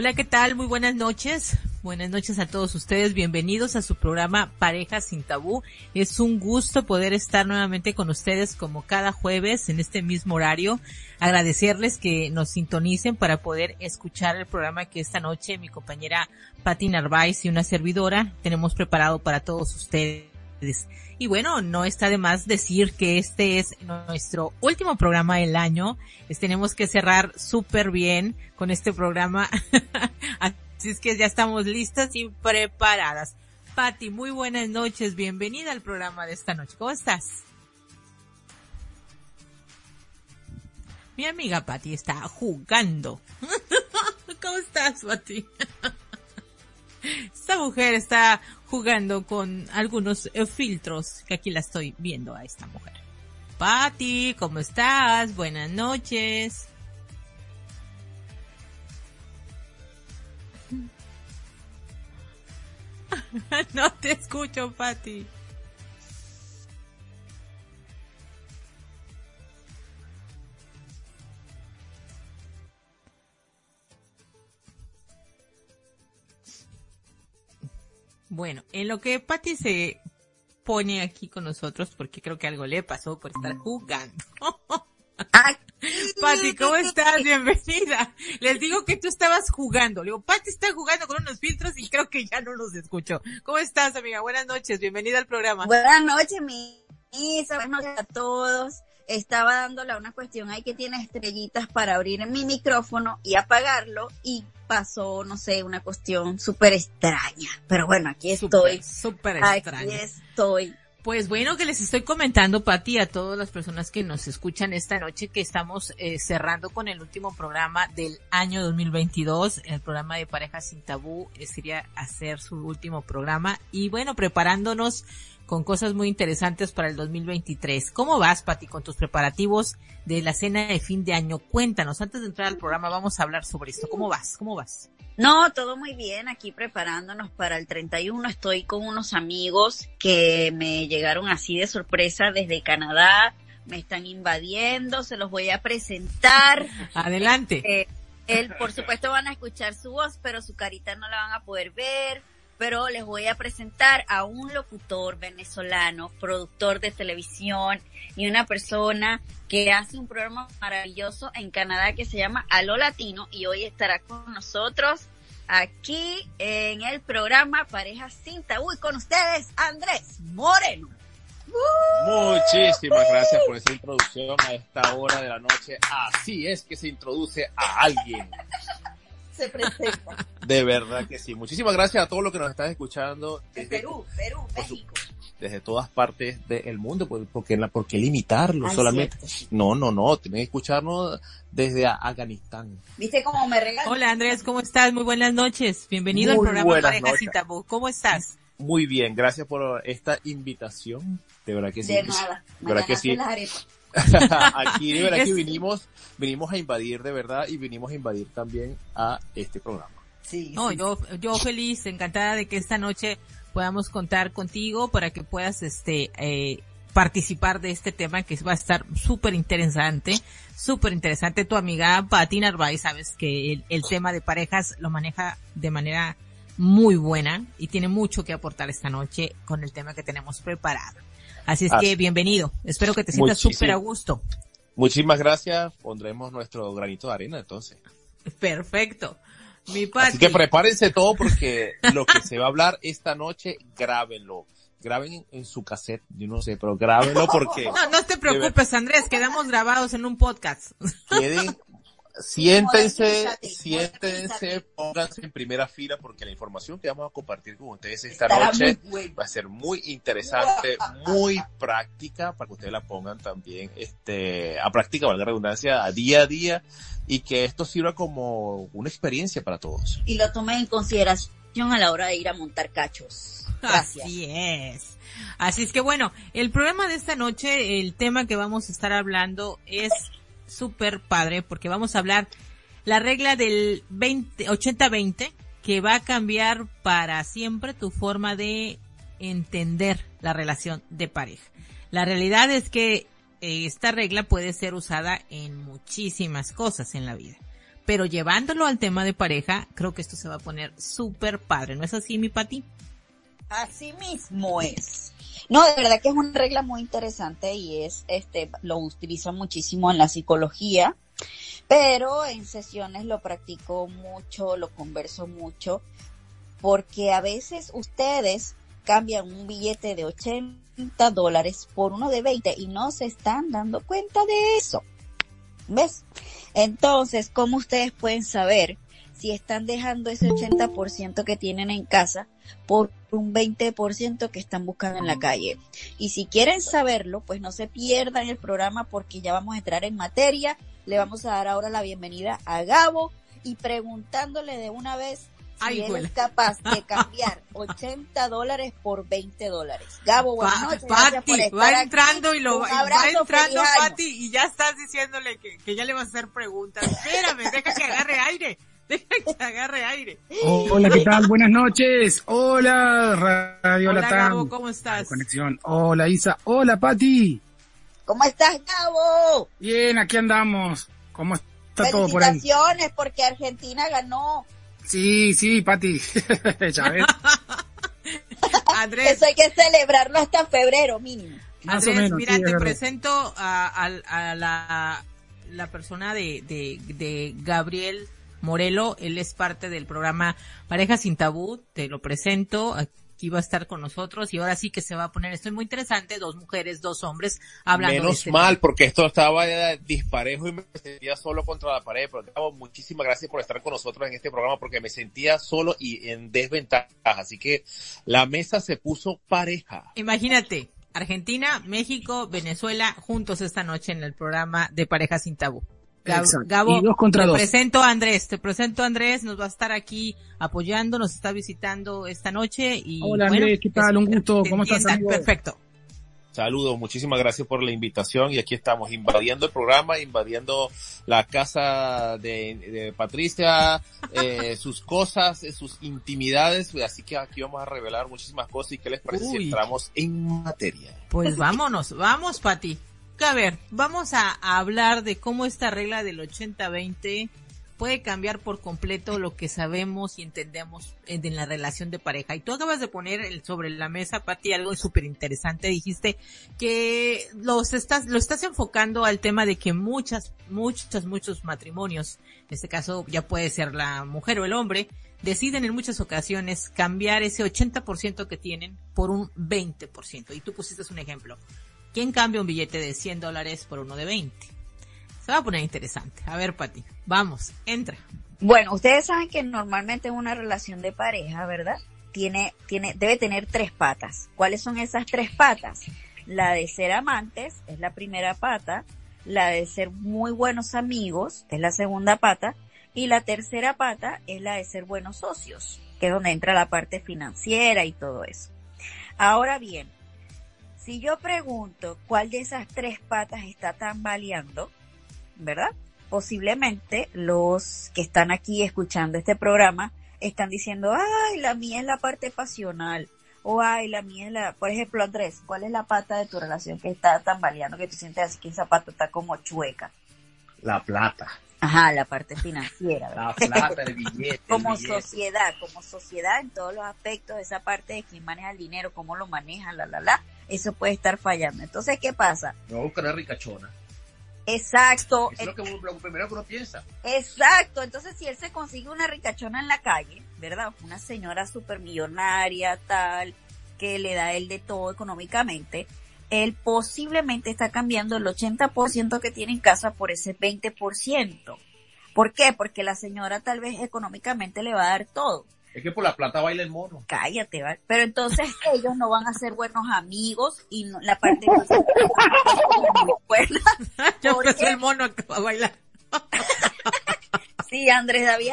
Hola, ¿qué tal? Muy buenas noches. Buenas noches a todos ustedes. Bienvenidos a su programa Parejas sin Tabú. Es un gusto poder estar nuevamente con ustedes como cada jueves en este mismo horario. Agradecerles que nos sintonicen para poder escuchar el programa que esta noche mi compañera Patti Narváez y una servidora tenemos preparado para todos ustedes. Y bueno, no está de más decir que este es nuestro último programa del año. tenemos que cerrar súper bien con este programa. Así es que ya estamos listas y preparadas. Patti, muy buenas noches. Bienvenida al programa de esta noche. ¿Cómo estás? Mi amiga Patti está jugando. ¿Cómo estás, Patti? Esta mujer está jugando con algunos eh, filtros que aquí la estoy viendo a esta mujer. Patti, ¿cómo estás? Buenas noches. no te escucho, Patti. Bueno, en lo que Patty se pone aquí con nosotros, porque creo que algo le pasó por estar jugando. Pati, ¿cómo estás? Bienvenida. Les digo que tú estabas jugando. Le digo, Pati está jugando con unos filtros y creo que ya no los escucho. ¿Cómo estás, amiga? Buenas noches. Bienvenida al programa. Buenas noches, mi Buenas noches a todos. Estaba dándole una cuestión ahí que tiene estrellitas para abrir mi micrófono y apagarlo y pasó, no sé, una cuestión súper extraña. Pero bueno, aquí estoy. Súper extraña. Aquí estoy. Pues bueno, que les estoy comentando, Pati, a todas las personas que nos escuchan esta noche, que estamos eh, cerrando con el último programa del año 2022, el programa de Parejas sin Tabú, eh, sería hacer su último programa y bueno, preparándonos con cosas muy interesantes para el 2023. ¿Cómo vas, Pati, con tus preparativos de la cena de fin de año? Cuéntanos, antes de entrar al programa vamos a hablar sobre esto. ¿Cómo vas? ¿Cómo vas? No, todo muy bien, aquí preparándonos para el 31. Estoy con unos amigos que me llegaron así de sorpresa desde Canadá, me están invadiendo, se los voy a presentar. Adelante. Eh, él, por supuesto, van a escuchar su voz, pero su carita no la van a poder ver pero les voy a presentar a un locutor venezolano, productor de televisión y una persona que hace un programa maravilloso en Canadá que se llama Aló Latino y hoy estará con nosotros aquí en el programa Parejas sin Tabú y con ustedes Andrés Moreno. Muchísimas gracias por esa introducción a esta hora de la noche. Así es que se introduce a alguien se presenta. De verdad que sí. Muchísimas gracias a todos los que nos están escuchando. Desde, Perú, Perú, México. desde todas partes del mundo, pues, porque, ¿por qué limitarlo solamente? No, no, no, tienen que escucharnos desde Afganistán. ¿Viste cómo me regalan? Hola Andrés, ¿cómo estás? Muy buenas noches. Bienvenido al programa Parejas sin Tabú. ¿Cómo estás? Muy bien, gracias por esta invitación. De verdad que sí. De nada. De verdad que sí. aquí de verdad que vinimos, vinimos a invadir de verdad y vinimos a invadir también a este programa. Sí, no, yo, yo feliz, encantada de que esta noche podamos contar contigo para que puedas este eh, participar de este tema que va a estar súper interesante, súper interesante. Tu amiga Pati Narváez, sabes que el, el, tema de parejas lo maneja de manera muy buena y tiene mucho que aportar esta noche con el tema que tenemos preparado. Así es que bienvenido. Espero que te sientas súper a gusto. Muchísimas gracias. Pondremos nuestro granito de arena entonces. Perfecto. Mi Así que prepárense todo porque lo que se va a hablar esta noche, grábenlo. Graben en su cassette, yo no sé, pero grábenlo porque... No, no te preocupes, Andrés, quedamos grabados en un podcast. Queden Siéntense, siéntense, pónganse en primera fila porque la información que vamos a compartir con ustedes esta noche va a ser muy interesante, muy práctica para que ustedes la pongan también este, a práctica, valga la redundancia, a día a día y que esto sirva como una experiencia para todos. Y lo tomen en consideración a la hora de ir a montar cachos. Gracias. Así es. Así es que bueno, el programa de esta noche, el tema que vamos a estar hablando es súper padre porque vamos a hablar la regla del 20, 80-20 que va a cambiar para siempre tu forma de entender la relación de pareja. La realidad es que eh, esta regla puede ser usada en muchísimas cosas en la vida. pero llevándolo al tema de pareja, creo que esto se va a poner súper padre. ¿No es así, mi Pati? Así mismo es. No, de verdad que es una regla muy interesante y es, este, lo utilizo muchísimo en la psicología, pero en sesiones lo practico mucho, lo converso mucho, porque a veces ustedes cambian un billete de 80 dólares por uno de 20 y no se están dando cuenta de eso. ¿Ves? Entonces, ¿cómo ustedes pueden saber si están dejando ese 80% que tienen en casa por un 20% que están buscando en la calle? Y si quieren saberlo, pues no se pierdan el programa porque ya vamos a entrar en materia. Le vamos a dar ahora la bienvenida a Gabo y preguntándole de una vez si él es capaz de cambiar 80 dólares por 20 dólares. Gabo, buenas noches. Pati, va entrando y lo va, entrando Pati y ya estás diciéndole que, que, ya le vas a hacer preguntas. Espérame, deja que agarre aire. Deja que agarre aire. hola, ¿qué tal? Buenas noches. Hola, Radio Hola, Gabo, ¿cómo estás? Conexión. Hola, Isa. Hola, Pati. ¿Cómo estás, Gabo? Bien, aquí andamos. ¿Cómo está todo por ahí? Felicitaciones porque Argentina ganó Sí, sí, Pati. Andrés. Eso hay que celebrarlo hasta febrero mínimo. Andrés, mira, te presento a, la, la, persona de, de, de Gabriel Morelo. Él es parte del programa Pareja sin Tabú. Te lo presento iba a estar con nosotros y ahora sí que se va a poner esto es muy interesante, dos mujeres, dos hombres hablando. Menos este mal, porque esto estaba disparejo y me sentía solo contra la pared, pero muchísimas gracias por estar con nosotros en este programa porque me sentía solo y en desventaja, así que la mesa se puso pareja. Imagínate, Argentina, México, Venezuela juntos esta noche en el programa de Pareja sin Tabú. Gabo, te presento a Andrés, te presento a Andrés, nos va a estar aquí apoyando, nos está visitando esta noche y Hola Andrés, ¿qué tal? Un gusto, ¿cómo estás amigo? Perfecto. Saludos, muchísimas gracias por la invitación y aquí estamos invadiendo el programa, invadiendo la casa de, Patricia, eh, sus cosas, eh, sus intimidades, así que aquí vamos a revelar muchísimas cosas y qué les parece si entramos en materia. Pues vámonos, vamos Pati a ver, vamos a, hablar de cómo esta regla del 80-20 puede cambiar por completo lo que sabemos y entendemos en, la relación de pareja. Y tú acabas de poner sobre la mesa, Pati, algo súper interesante. Dijiste que los estás, lo estás enfocando al tema de que muchas, muchas, muchos matrimonios, en este caso ya puede ser la mujer o el hombre, deciden en muchas ocasiones cambiar ese 80% que tienen por un 20%. Y tú pusiste un ejemplo. ¿Quién cambia un billete de 100 dólares por uno de 20? Se va a poner interesante. A ver, Pati, vamos, entra. Bueno, ustedes saben que normalmente una relación de pareja, ¿verdad? Tiene, tiene, debe tener tres patas. ¿Cuáles son esas tres patas? La de ser amantes es la primera pata, la de ser muy buenos amigos es la segunda pata y la tercera pata es la de ser buenos socios, que es donde entra la parte financiera y todo eso. Ahora bien, si yo pregunto cuál de esas tres patas está tambaleando, ¿verdad? Posiblemente los que están aquí escuchando este programa están diciendo, ay, la mía es la parte pasional. O ay, la mía es la, por ejemplo, Andrés, ¿cuál es la pata de tu relación que está tambaleando, que tú sientes así que esa pata está como chueca? La plata. Ajá, la parte financiera. La plata, el billete. como sociedad, como sociedad en todos los aspectos, esa parte de quién maneja el dinero, cómo lo maneja, la, la, la, eso puede estar fallando. Entonces, ¿qué pasa? No va a buscar una ricachona. Exacto. Eso es lo, que, lo primero que uno piensa. Exacto. Entonces, si él se consigue una ricachona en la calle, ¿verdad? Una señora millonaria, tal, que le da él de todo económicamente, él posiblemente está cambiando el 80% que tiene en casa por ese 20%. ¿Por qué? Porque la señora tal vez económicamente le va a dar todo. Es que por la plata baila el mono. Cállate, ¿vale? Pero entonces ellos no van a ser buenos amigos y la parte de Yo pensé el mono que va a bailar. sí, Andrés David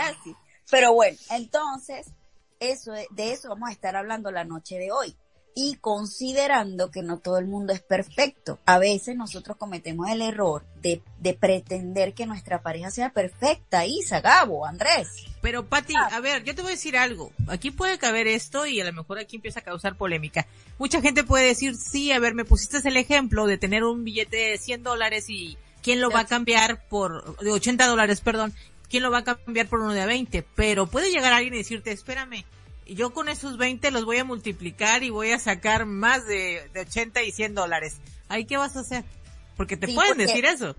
Pero bueno, entonces, eso, de eso vamos a estar hablando la noche de hoy y considerando que no todo el mundo es perfecto. A veces nosotros cometemos el error de, de pretender que nuestra pareja sea perfecta. Isa, Gabo, Andrés. Pero Pati, ah. a ver, yo te voy a decir algo. Aquí puede caber esto y a lo mejor aquí empieza a causar polémica. Mucha gente puede decir, sí, a ver, me pusiste el ejemplo de tener un billete de 100 dólares y quién lo va a cambiar por, de 80 dólares, perdón, ¿quién lo va a cambiar por uno de a 20? Pero puede llegar alguien y decirte, espérame, yo con esos 20 los voy a multiplicar y voy a sacar más de, de 80 y 100 dólares. ¿Ahí qué vas a hacer? Porque te pueden decir eso.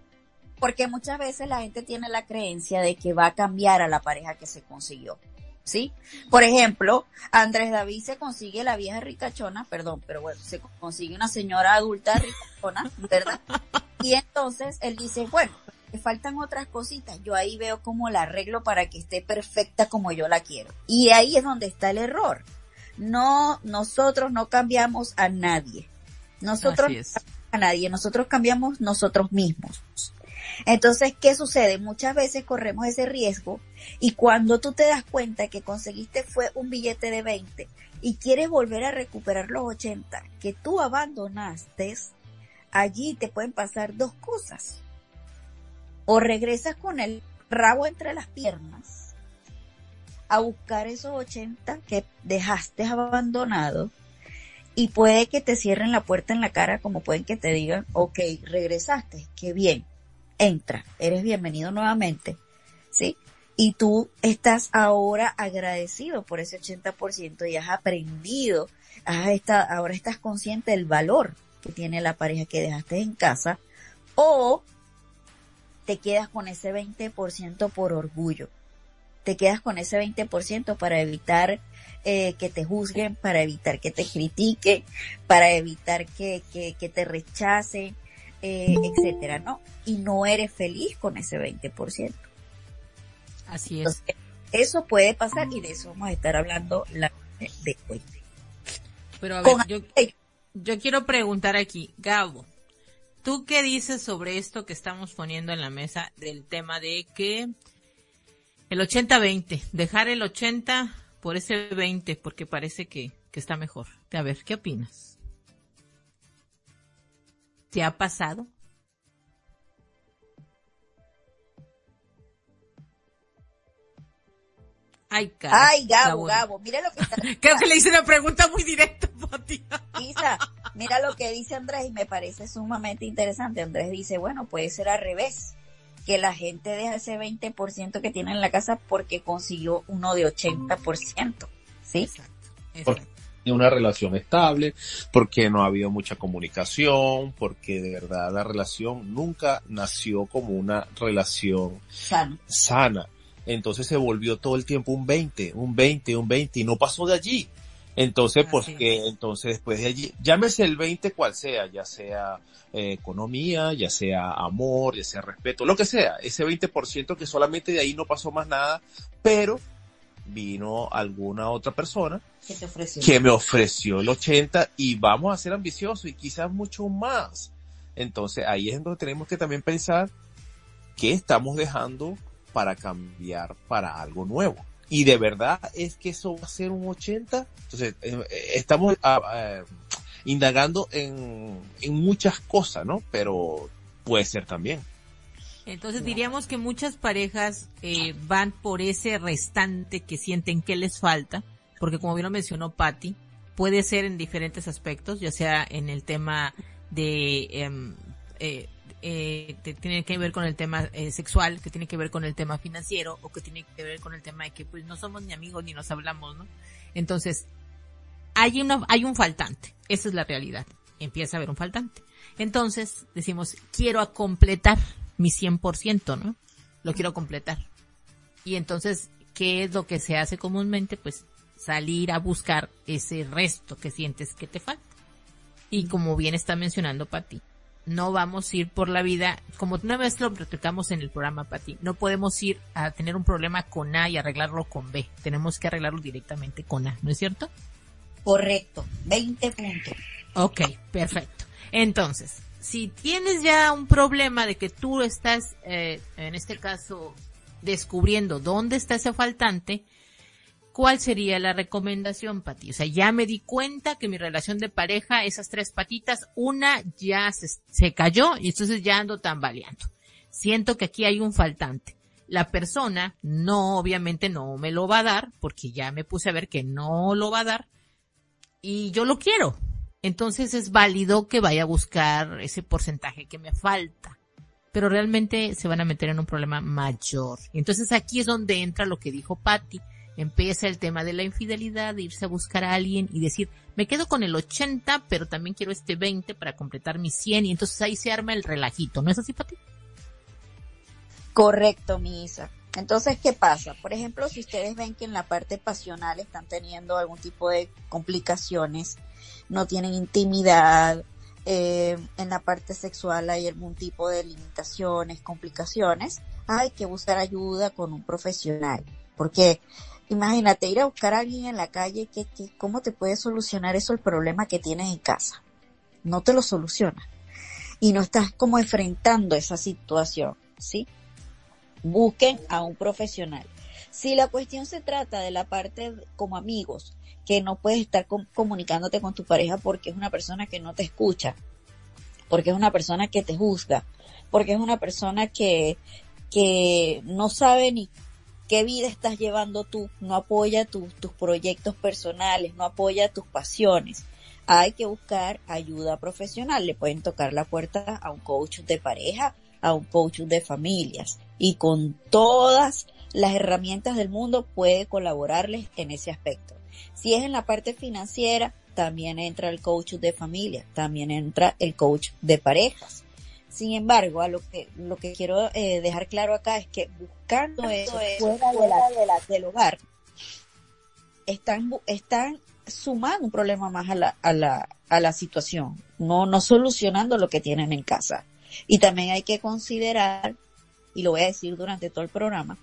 Porque muchas veces la gente tiene la creencia de que va a cambiar a la pareja que se consiguió. ¿Sí? Por ejemplo, Andrés David se consigue la vieja ricachona, perdón, pero bueno, se consigue una señora adulta ricachona, ¿verdad? Y entonces él dice, bueno, le faltan otras cositas, yo ahí veo cómo la arreglo para que esté perfecta como yo la quiero. Y ahí es donde está el error. No, nosotros no cambiamos a nadie. Nosotros a nadie, nosotros cambiamos nosotros mismos. Entonces, ¿qué sucede? Muchas veces corremos ese riesgo y cuando tú te das cuenta que conseguiste fue un billete de 20 y quieres volver a recuperar los 80 que tú abandonaste, allí te pueden pasar dos cosas. O regresas con el rabo entre las piernas a buscar esos 80 que dejaste abandonado y puede que te cierren la puerta en la cara como pueden que te digan, ok, regresaste, qué bien, entra, eres bienvenido nuevamente, ¿sí? Y tú estás ahora agradecido por ese 80% y has aprendido, has estado, ahora estás consciente del valor que tiene la pareja que dejaste en casa, o te quedas con ese 20% por orgullo, te quedas con ese 20% para evitar eh, que te juzguen, para evitar que te critiquen, para evitar que, que, que te rechacen, eh, etcétera, ¿no? Y no eres feliz con ese 20%. Así es. eso puede pasar y de eso vamos a estar hablando la de hoy. Pero a ver, yo, yo quiero preguntar aquí, Gabo, ¿tú qué dices sobre esto que estamos poniendo en la mesa del tema de que el 80-20, dejar el 80 por ese 20 porque parece que, que está mejor? A ver, ¿qué opinas? ¿Te ha pasado? Ay, Ay, Gabo, Gabo, mira lo que está... Creo que le hice una pregunta muy directa, Pati. Isa, mira lo que dice Andrés y me parece sumamente interesante. Andrés dice, bueno, puede ser al revés, que la gente deja ese 20% que tiene en la casa porque consiguió uno de 80%, ¿sí? Exacto. Exacto una relación estable, porque no ha habido mucha comunicación, porque de verdad la relación nunca nació como una relación sana. Entonces se volvió todo el tiempo un 20, un 20, un 20 y no pasó de allí. Entonces, pues que, entonces después de allí, llámese el 20 cual sea, ya sea eh, economía, ya sea amor, ya sea respeto, lo que sea, ese 20% que solamente de ahí no pasó más nada, pero vino alguna otra persona que me ofreció el 80 y vamos a ser ambiciosos y quizás mucho más. Entonces ahí es donde tenemos que también pensar qué estamos dejando para cambiar para algo nuevo. Y de verdad es que eso va a ser un 80. Entonces eh, estamos ah, ah, indagando en, en muchas cosas, ¿no? Pero puede ser también. Entonces diríamos que muchas parejas eh, van por ese restante que sienten que les falta, porque como bien lo mencionó Patty, puede ser en diferentes aspectos, ya sea en el tema de, em, eh, eh, tiene que ver con el tema eh, sexual, que tiene que ver con el tema financiero, o que tiene que ver con el tema de que pues no somos ni amigos ni nos hablamos, ¿no? Entonces, hay una, hay un faltante, esa es la realidad, empieza a haber un faltante. Entonces, decimos, quiero completar mi 100%, ¿no? Lo quiero completar. Y entonces, ¿qué es lo que se hace comúnmente? Pues salir a buscar ese resto que sientes que te falta. Y como bien está mencionando Pati, no vamos a ir por la vida, como una vez lo platicamos en el programa Pati, no podemos ir a tener un problema con A y arreglarlo con B. Tenemos que arreglarlo directamente con A, ¿no es cierto? Correcto, 20 puntos. Ok, perfecto. Entonces, si tienes ya un problema de que tú estás, eh, en este caso, descubriendo dónde está ese faltante, ¿cuál sería la recomendación, Pati? O sea, ya me di cuenta que mi relación de pareja, esas tres patitas, una ya se, se cayó y entonces ya ando tambaleando. Siento que aquí hay un faltante. La persona no, obviamente no me lo va a dar porque ya me puse a ver que no lo va a dar y yo lo quiero entonces es válido que vaya a buscar ese porcentaje que me falta. pero realmente se van a meter en un problema mayor. Entonces aquí es donde entra lo que dijo Patty. Empieza el tema de la infidelidad, de irse a buscar a alguien y decir, me quedo con el 80, pero también quiero este 20 para completar mi 100 y entonces ahí se arma el relajito. ¿No es así, Patty? Correcto, Misa. Entonces, ¿qué pasa? Por ejemplo, si ustedes ven que en la parte pasional están teniendo algún tipo de complicaciones, no tienen intimidad, eh, en la parte sexual hay algún tipo de limitaciones, complicaciones, hay que buscar ayuda con un profesional. Porque imagínate ir a buscar a alguien en la calle, que, que, ¿cómo te puede solucionar eso el problema que tienes en casa? No te lo soluciona. Y no estás como enfrentando esa situación, ¿sí? busquen a un profesional. Si la cuestión se trata de la parte como amigos, que no puedes estar comunicándote con tu pareja porque es una persona que no te escucha, porque es una persona que te juzga, porque es una persona que, que no sabe ni qué vida estás llevando tú, no apoya tus proyectos personales, no apoya tus pasiones. Hay que buscar ayuda profesional. Le pueden tocar la puerta a un coach de pareja, a un coach de familias y con todas las herramientas del mundo puede colaborarles en ese aspecto. Si es en la parte financiera, también entra el coach de familia, también entra el coach de parejas. Sin embargo, a lo que lo que quiero eh, dejar claro acá es que buscando eso fuera de la, del hogar, están están sumando un problema más a la, a la, a la situación, no, no solucionando lo que tienen en casa. Y también hay que considerar, y lo voy a decir durante todo el programa,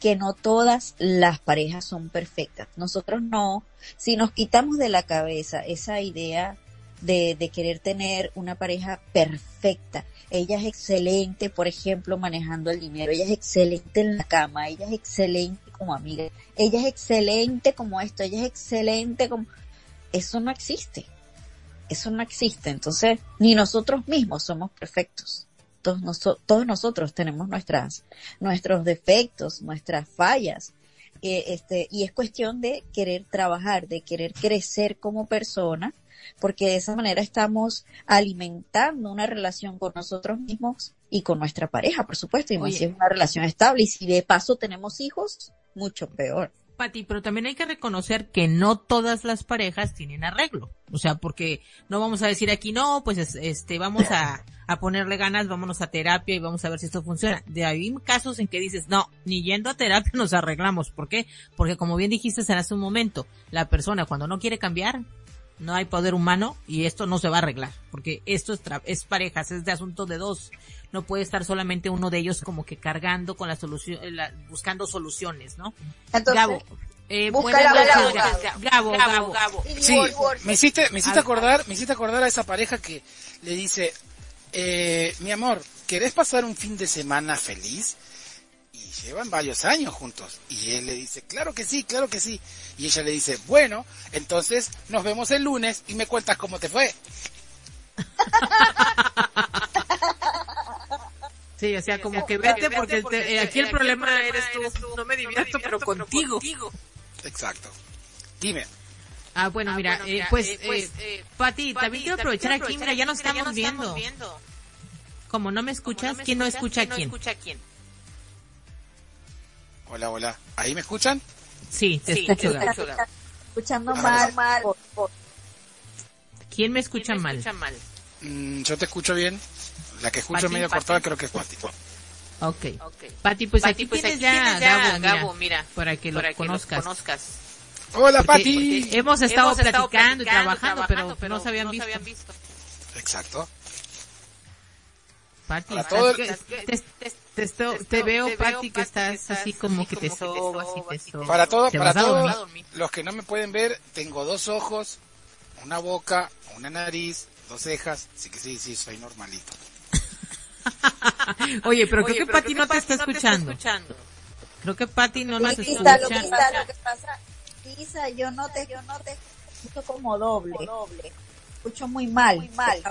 que no todas las parejas son perfectas. Nosotros no, si nos quitamos de la cabeza esa idea de, querer tener una pareja perfecta. Ella es excelente, por ejemplo, manejando el dinero. Ella es excelente en la cama. Ella es excelente como amiga. Ella es excelente como esto. Ella es excelente como... Eso no existe eso no existe. Entonces, ni nosotros mismos somos perfectos. Todos, todos nosotros tenemos nuestras, nuestros defectos, nuestras fallas. Eh, este, y es cuestión de querer trabajar, de querer crecer como persona, porque de esa manera estamos alimentando una relación con nosotros mismos y con nuestra pareja, por supuesto, y si es una relación estable y si de paso tenemos hijos, mucho peor. Pati, pero también hay que reconocer que no todas las parejas tienen arreglo. O sea, porque no vamos a decir aquí, no, pues este, vamos a, a ponerle ganas, vámonos a terapia y vamos a ver si esto funciona. De ahí casos en que dices, no, ni yendo a terapia nos arreglamos. ¿Por qué? Porque como bien dijiste en hace un momento, la persona cuando no quiere cambiar, no hay poder humano y esto no se va a arreglar, porque esto es, es parejas, es de asunto de dos. No puede estar solamente uno de ellos como que cargando con la solución, la, buscando soluciones, ¿no? Entonces, Gabo, eh, buenas noches, Gabo, Gabo, Gabo, Sí, me hiciste, me hiciste acordar, me hiciste acordar a esa pareja que le dice, eh, mi amor, ¿querés pasar un fin de semana feliz? Llevan varios años juntos. Y él le dice, claro que sí, claro que sí. Y ella le dice, bueno, entonces nos vemos el lunes y me cuentas cómo te fue. Sí, o sea, como que vete porque, eh, aquí el problema eres tú. No me divierto, pero contigo. Exacto. Dime. Ah, bueno, mira, eh, pues, eh, pues Pati, también quiero aprovechar aquí, mira, ya nos estamos viendo. Como no me escuchas, ¿quién no escucha a quién? Hola, hola. ¿Ahí me escuchan? Sí, te escucho. escuchando mal, mal. ¿Quién me escucha mal? Mm, yo te escucho bien. La que escucho medio cortada creo que es Pati. Ok. okay. Pati, pues aquí pues tienes ya, Gabo, Gabo, mira, para que lo conozcas. Hola, Pati. Hemos estado, platicando, y trabajando, pero, no se habían, visto. Exacto. Pati, te, veo, Pati, que estás así como que te sobas y te sobas. Para, todo, para todos los que no me pueden ver, tengo dos ojos, una boca, una nariz, dos cejas, así que sí, sí, soy normalito. Oye, pero creo que Pati no, te está escuchando. Creo que Pati no nos escucha. Lo que, lo que pasa, Lisa, yo no te, yo no te escucho como doble. Escucho muy mal. Muy mal.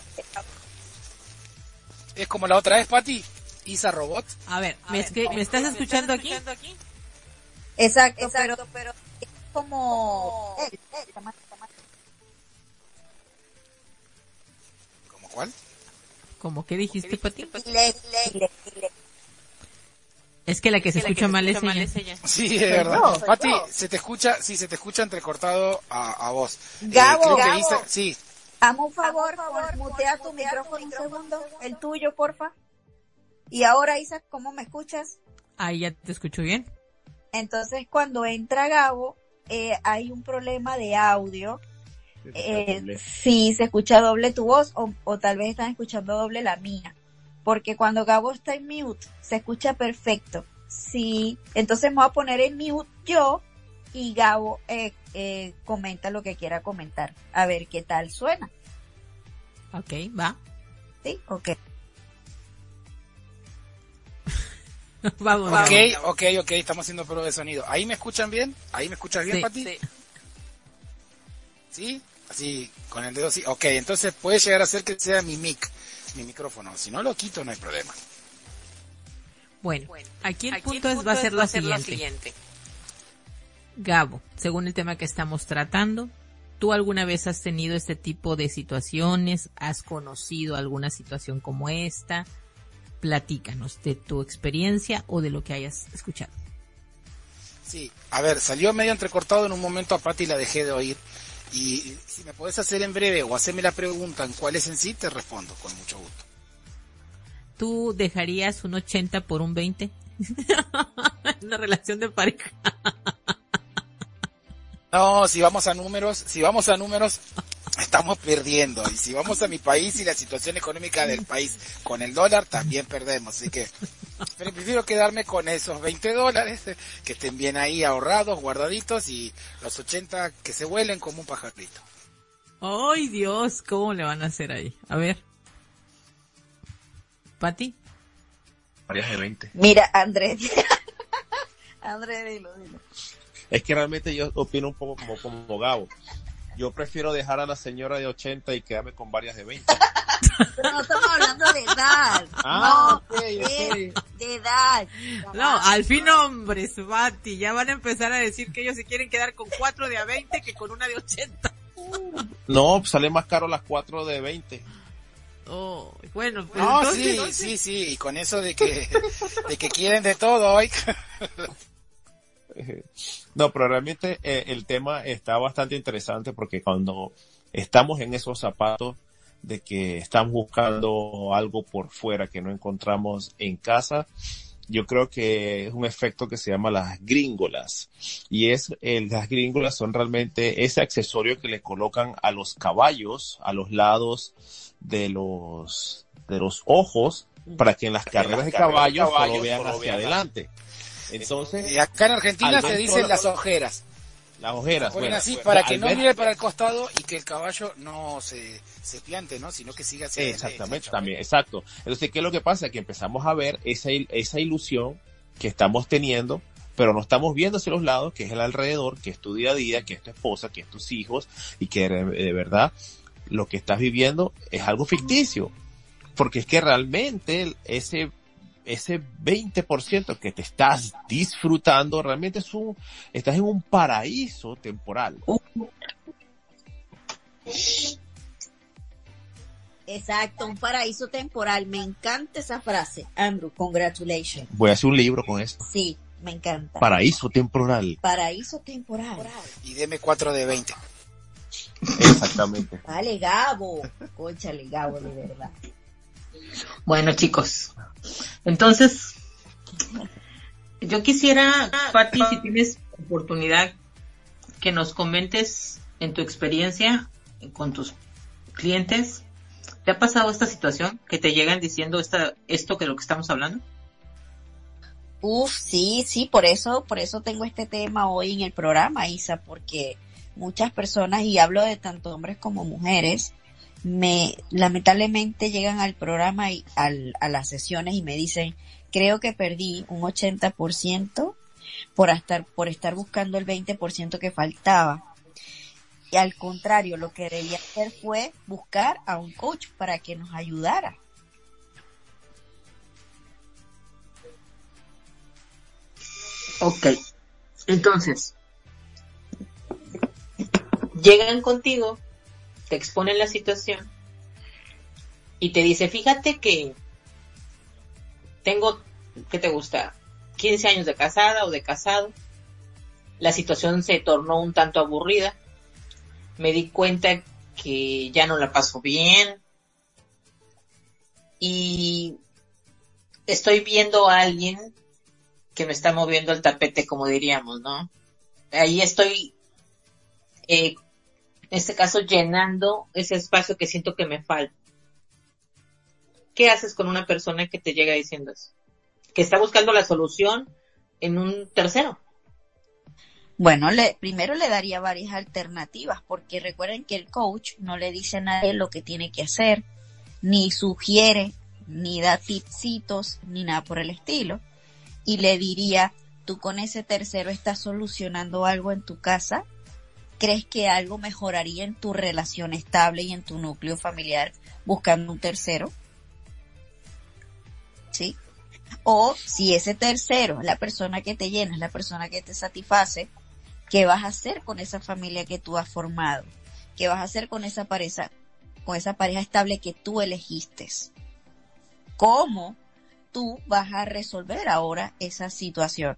Es como la otra vez, Pati. Isa Robot. A ver, ¿me, es que, ¿me estás escuchando aquí? Exacto, Exacto pero, es como... ¿Como cuál? ¿Cómo que dijiste, Pati? Es que la que se escucha mal es ella. Sí, es verdad. Pati, se te escucha, sí, se te escucha entrecortado a, a vos. Eh, Gabo, Gabo. sí. Hazme un favor, mutea tu micrófono un segundo, el tuyo, porfa. Y ahora, Isa, ¿cómo me escuchas? Ahí ya te escucho bien. Entonces, cuando entra Gabo, eh, hay un problema de audio. Eh, sí, se escucha doble tu voz o, o tal vez están escuchando doble la mía porque cuando Gabo está en mute se escucha perfecto. Sí, entonces me voy a poner en mute yo y Gabo eh, eh, comenta lo que quiera comentar. A ver qué tal suena. Ok, va. Sí, ok. vamos, Ok, ok, ok, estamos haciendo prueba de sonido. ¿Ahí me escuchan bien? ¿Ahí me escuchas bien, Pati? Sí. ¿Sí? Así, con el dedo sí. Ok, entonces puede llegar a ser que sea mi mic mi micrófono. Si no lo quito, no hay problema. Bueno, aquí el punto, es, va a ser, lo, siguiente. Gabo, según el tema que estamos tratando, ¿tú alguna vez has tenido este tipo de situaciones? ¿Has conocido alguna situación como esta? Platícanos de tu experiencia o de lo que hayas escuchado. Sí, a ver, salió medio entrecortado en un momento a Pati y la dejé de oír. Y si me puedes hacer en breve o hacerme la pregunta en cuál es en sí, te respondo con mucho gusto. ¿Tú dejarías un 80 por un 20? Una relación de pareja. no, si vamos a números, si vamos a números, estamos perdiendo. Y si vamos a mi país y la situación económica del país con el dólar, también perdemos. Así que pero prefiero quedarme con esos 20 dólares que estén bien ahí ahorrados, guardaditos y los 80 que se vuelen como un pajarito. ¡Ay, Dios! ¿Cómo le van a hacer ahí? A ver. ¿Pati? Varias de 20. Mira, Andrés. Andrés, dilo, dilo. Es que realmente yo opino un poco como, como Gabo. Yo prefiero dejar a la señora de 80 y quedarme con varias de 20. Pero no estamos hablando de edad. Ah, no, De, edad. No, al fin hombres, Bati, ya van a empezar a decir que ellos se quieren quedar con cuatro de a 20 que con una de 80. No, sale más caro las cuatro de 20. Oh, bueno, pues no, sí, sí, sí, y con eso de que, de que quieren de todo hoy. No, pero realmente eh, el tema está bastante interesante porque cuando estamos en esos zapatos de que estamos buscando algo por fuera que no encontramos en casa, yo creo que es un efecto que se llama las gringolas. Y es, el, las gringolas son realmente ese accesorio que le colocan a los caballos, a los lados de los, de los ojos, para que en las carreras de caballos solo vean hacia adelante. Entonces. Y acá en Argentina se dicen las ojeras. Las ojeras. Ponen así para que no mire para el costado y que el caballo no se, se piante, ¿no? Sino que siga hacia Exactamente, también, exacto. Entonces, ¿qué es lo que pasa? Que empezamos a ver esa, esa ilusión que estamos teniendo, pero no estamos viendo hacia los lados, que es el alrededor, que es tu día a día, que es tu esposa, que es tus hijos, y que de verdad lo que estás viviendo es algo ficticio. Porque es que realmente ese ese 20% que te estás disfrutando realmente es un, estás en un paraíso temporal. Exacto, un paraíso temporal. Me encanta esa frase. Andrew, congratulations. Voy a hacer un libro con eso. Sí, me encanta. Paraíso temporal. Paraíso temporal. Y deme 4 de 20. Exactamente. Vale, Gabo. Conchale, Gabo, de verdad. Bueno, chicos, entonces, yo quisiera, Pati, si tienes oportunidad, que nos comentes en tu experiencia con tus clientes, ¿te ha pasado esta situación que te llegan diciendo esta, esto que lo que estamos hablando? Uf, sí, sí, por eso, por eso tengo este tema hoy en el programa, Isa, porque muchas personas, y hablo de tanto hombres como mujeres, me lamentablemente llegan al programa y al, a las sesiones y me dicen, creo que perdí un 80% por estar, por estar buscando el 20% que faltaba. Y al contrario, lo que debía hacer fue buscar a un coach para que nos ayudara. Ok. Entonces, llegan contigo te exponen la situación y te dice, fíjate que tengo, ¿qué te gusta? 15 años de casada o de casado. La situación se tornó un tanto aburrida. Me di cuenta que ya no la paso bien. Y estoy viendo a alguien que me está moviendo el tapete, como diríamos, ¿no? Ahí estoy, eh, en este caso, llenando ese espacio que siento que me falta. ¿Qué haces con una persona que te llega diciendo eso? Que está buscando la solución en un tercero. Bueno, le, primero le daría varias alternativas, porque recuerden que el coach no le dice a nadie lo que tiene que hacer, ni sugiere, ni da tipsitos, ni nada por el estilo y le diría, tú con ese tercero estás solucionando algo en tu casa, ¿crees que algo mejoraría en tu relación estable y en tu núcleo familiar buscando un tercero? ¿Sí? O si ese tercero es la persona que te llena, es la persona que te satisface, ¿qué vas a hacer con esa familia que tú has formado? ¿Qué vas a hacer con esa pareja, con esa pareja estable que tú elegiste? ¿Cómo tú vas a resolver ahora esa situación.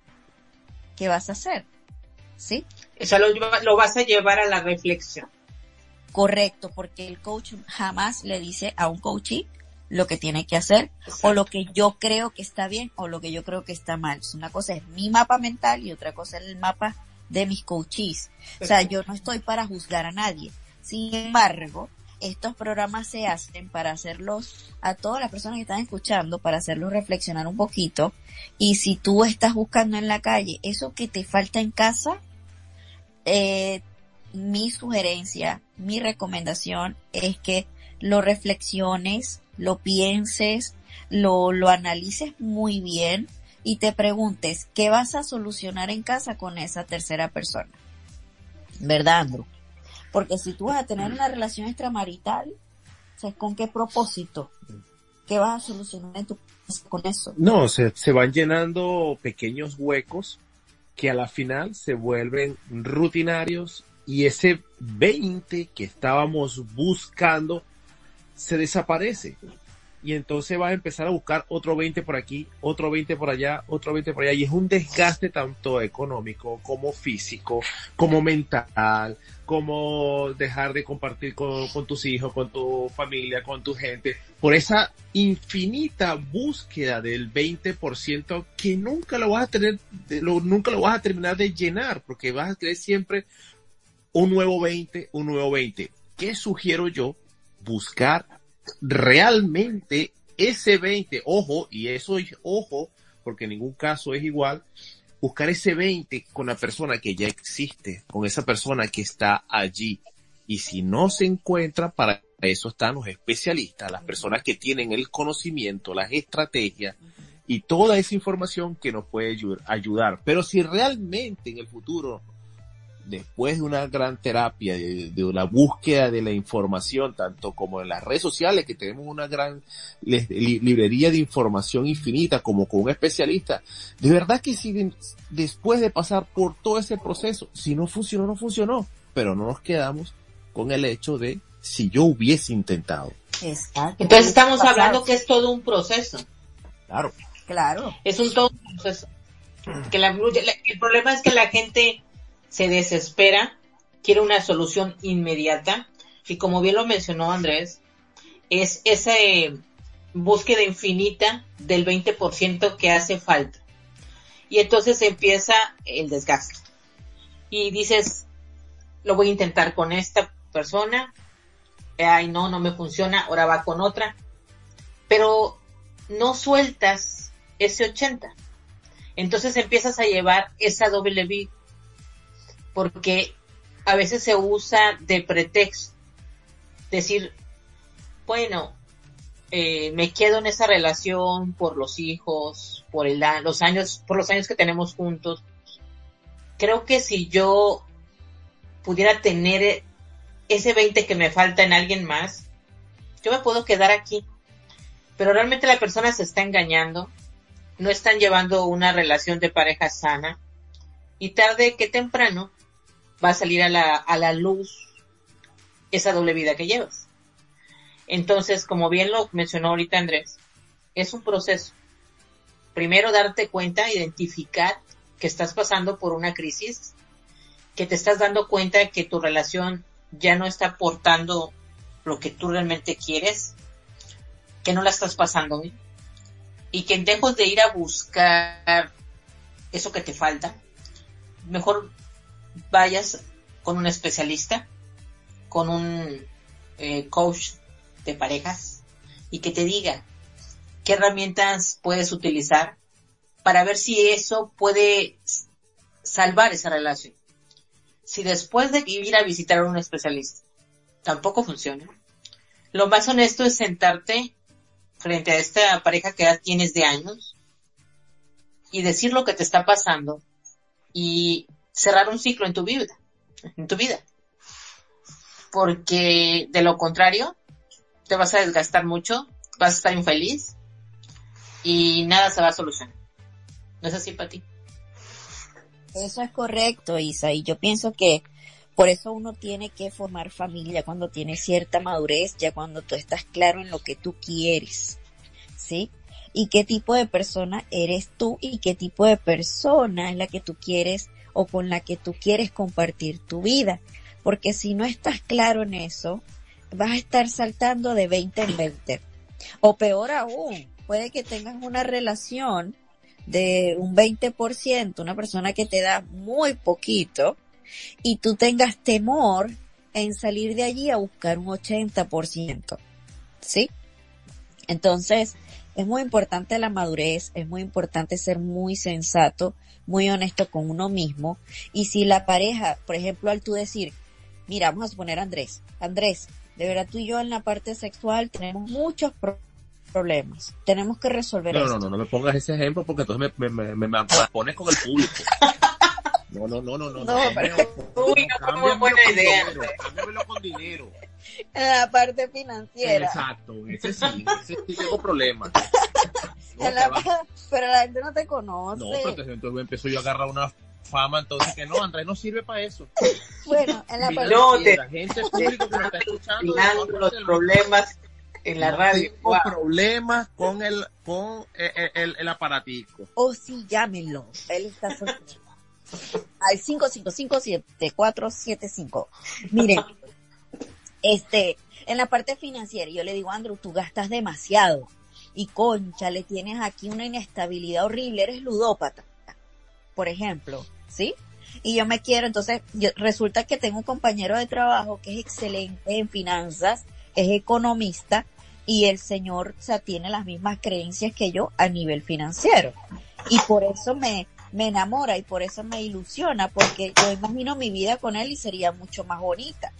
¿Qué vas a hacer? ¿Sí? Eso lo, vas a llevar a la reflexión. Correcto, porque el coach jamás le dice a un coachee lo que tiene que hacer o lo que yo creo que está bien o lo que yo creo que está mal. Una cosa es mi mapa mental y otra cosa es el mapa de mis coaches. O sea, yo no estoy para juzgar a nadie. Sin embargo, estos programas se hacen para hacerlos a todas las personas que están escuchando, para hacerlos reflexionar un poquito. Y si tú estás buscando en la calle eso que te falta en casa, eh, mi sugerencia, mi recomendación es que lo reflexiones, lo pienses, lo, lo analices muy bien y te preguntes qué vas a solucionar en casa con esa tercera persona. ¿Verdad, Andrew? Porque si tú vas a tener una relación extramarital, ¿con qué propósito? ¿Qué vas a solucionar en tu con eso? No, se, se van llenando pequeños huecos que a la final se vuelven rutinarios y ese 20 que estábamos buscando se desaparece y entonces vas a empezar a buscar otro 20 por aquí, otro 20 por allá, otro 20 por allá, y es un desgaste tanto económico como físico, como mental, como dejar de compartir con, tus hijos, con tu familia, con tu gente, por esa infinita búsqueda del 20% que nunca lo vas a tener, nunca lo vas a terminar de llenar, porque vas a tener siempre un nuevo 20, un nuevo 20. ¿Qué sugiero yo? Buscar realmente ese 20, ojo, y eso es ojo, porque en ningún caso es igual, buscar ese 20 con la persona que ya existe, con esa persona que está allí. Y si no se encuentra, para eso están los especialistas, las personas que tienen el conocimiento, las estrategias y toda esa información que nos puede ayudar. Pero si realmente en el futuro después de una gran terapia, de, una búsqueda de la información, tanto como en las redes sociales, que tenemos una gran librería de información infinita, como con un especialista, de verdad que si después de pasar por todo ese proceso, si no funcionó, no funcionó, pero no nos quedamos con el hecho de si yo hubiese intentado. Entonces estamos hablando que es todo un proceso. Claro. Claro. Es un todo un proceso. Que el problema es que la gente se desespera, quiere una solución inmediata y como bien lo mencionó Andrés, es esa búsqueda infinita del 20% que hace falta. Y entonces empieza el desgaste. Y dices, lo voy a intentar con esta persona, ay no, no me funciona, ahora va con otra, pero no sueltas ese 80. Entonces empiezas a llevar esa doble porque a veces se usa de pretexto. Decir, bueno, eh, me quedo en esa relación por los hijos, por el, los años, por los años que tenemos juntos. Creo que si yo pudiera tener ese 20 que me falta en alguien más, yo me puedo quedar aquí. Pero realmente la persona se está engañando, no están llevando una relación de pareja sana y tarde que temprano va a salir a la, a la luz esa doble vida que llevas. Entonces, como bien lo mencionó ahorita Andrés, es un proceso. Primero darte cuenta, identificar que estás pasando por una crisis, que te estás dando cuenta que tu relación ya no está aportando lo que tú realmente quieres, que no la estás pasando bien y que dejes de ir a buscar eso que te falta, mejor vayas con un especialista, con un eh, coach de parejas y que te diga qué herramientas puedes utilizar para ver si eso puede salvar esa relación. Si después de ir a visitar a un especialista tampoco funciona, lo más honesto es sentarte frente a esta pareja que ya tienes de años y decir lo que te está pasando y cerrar un ciclo en tu vida, en tu vida. Porque de lo contrario, te vas a desgastar mucho, vas a estar infeliz y nada se va a solucionar. ¿No es así para ti? Eso es correcto, Isa, y yo pienso que por eso uno tiene que formar familia cuando tiene cierta madurez, ya cuando tú estás claro en lo que tú quieres, ¿sí? Y qué tipo de persona eres tú y qué tipo de persona es la que tú quieres o con la que tú quieres compartir tu vida. Porque si no estás claro en eso, vas a estar saltando de 20 en 20. O peor aún, puede que tengas una relación de un 20%, una persona que te da muy poquito, y tú tengas temor en salir de allí a buscar un 80%. ¿Sí? Entonces, es muy importante la madurez, es muy importante ser muy sensato, muy honesto con uno mismo. Y si la pareja, por ejemplo, al tú decir, mira, vamos a suponer Andrés, Andrés, de verdad tú y yo en la parte sexual tenemos muchos problemas, tenemos que resolver no, esto. No, no, no me pongas ese ejemplo porque entonces me, me, me, me pones con el público. No, no, no, no, no. No, pero uy, no fue buena idea. Cámbiamelo con dinero. En la parte financiera. Exacto, ese sí, ese sí tengo problemas. No, la pero la gente no te conoce. no, pero entonces, entonces empezó yo a agarrar una fama, entonces que no, Andrés no sirve para eso. Bueno, en la Mira, parte No, te- la gente público que me está escuchando. Los problemas en la No radio. Tengo Wow. problemas con el, con el, el, el aparatico. o sí, llámenlo. Él está soltero. Al 5557-475. Miren, este, en la parte financiera, yo le digo, Andrew, tú gastas demasiado. Y concha, le tienes aquí una inestabilidad horrible, eres ludópata, por ejemplo, ¿sí? Y yo me quiero, entonces, yo- resulta que tengo un compañero de trabajo que es excelente en finanzas, es economista, y el señor, o tiene las mismas creencias que yo a nivel financiero. Y por eso me, me enamora y por eso me ilusiona, porque yo imagino mi vida con él y sería mucho más bonita,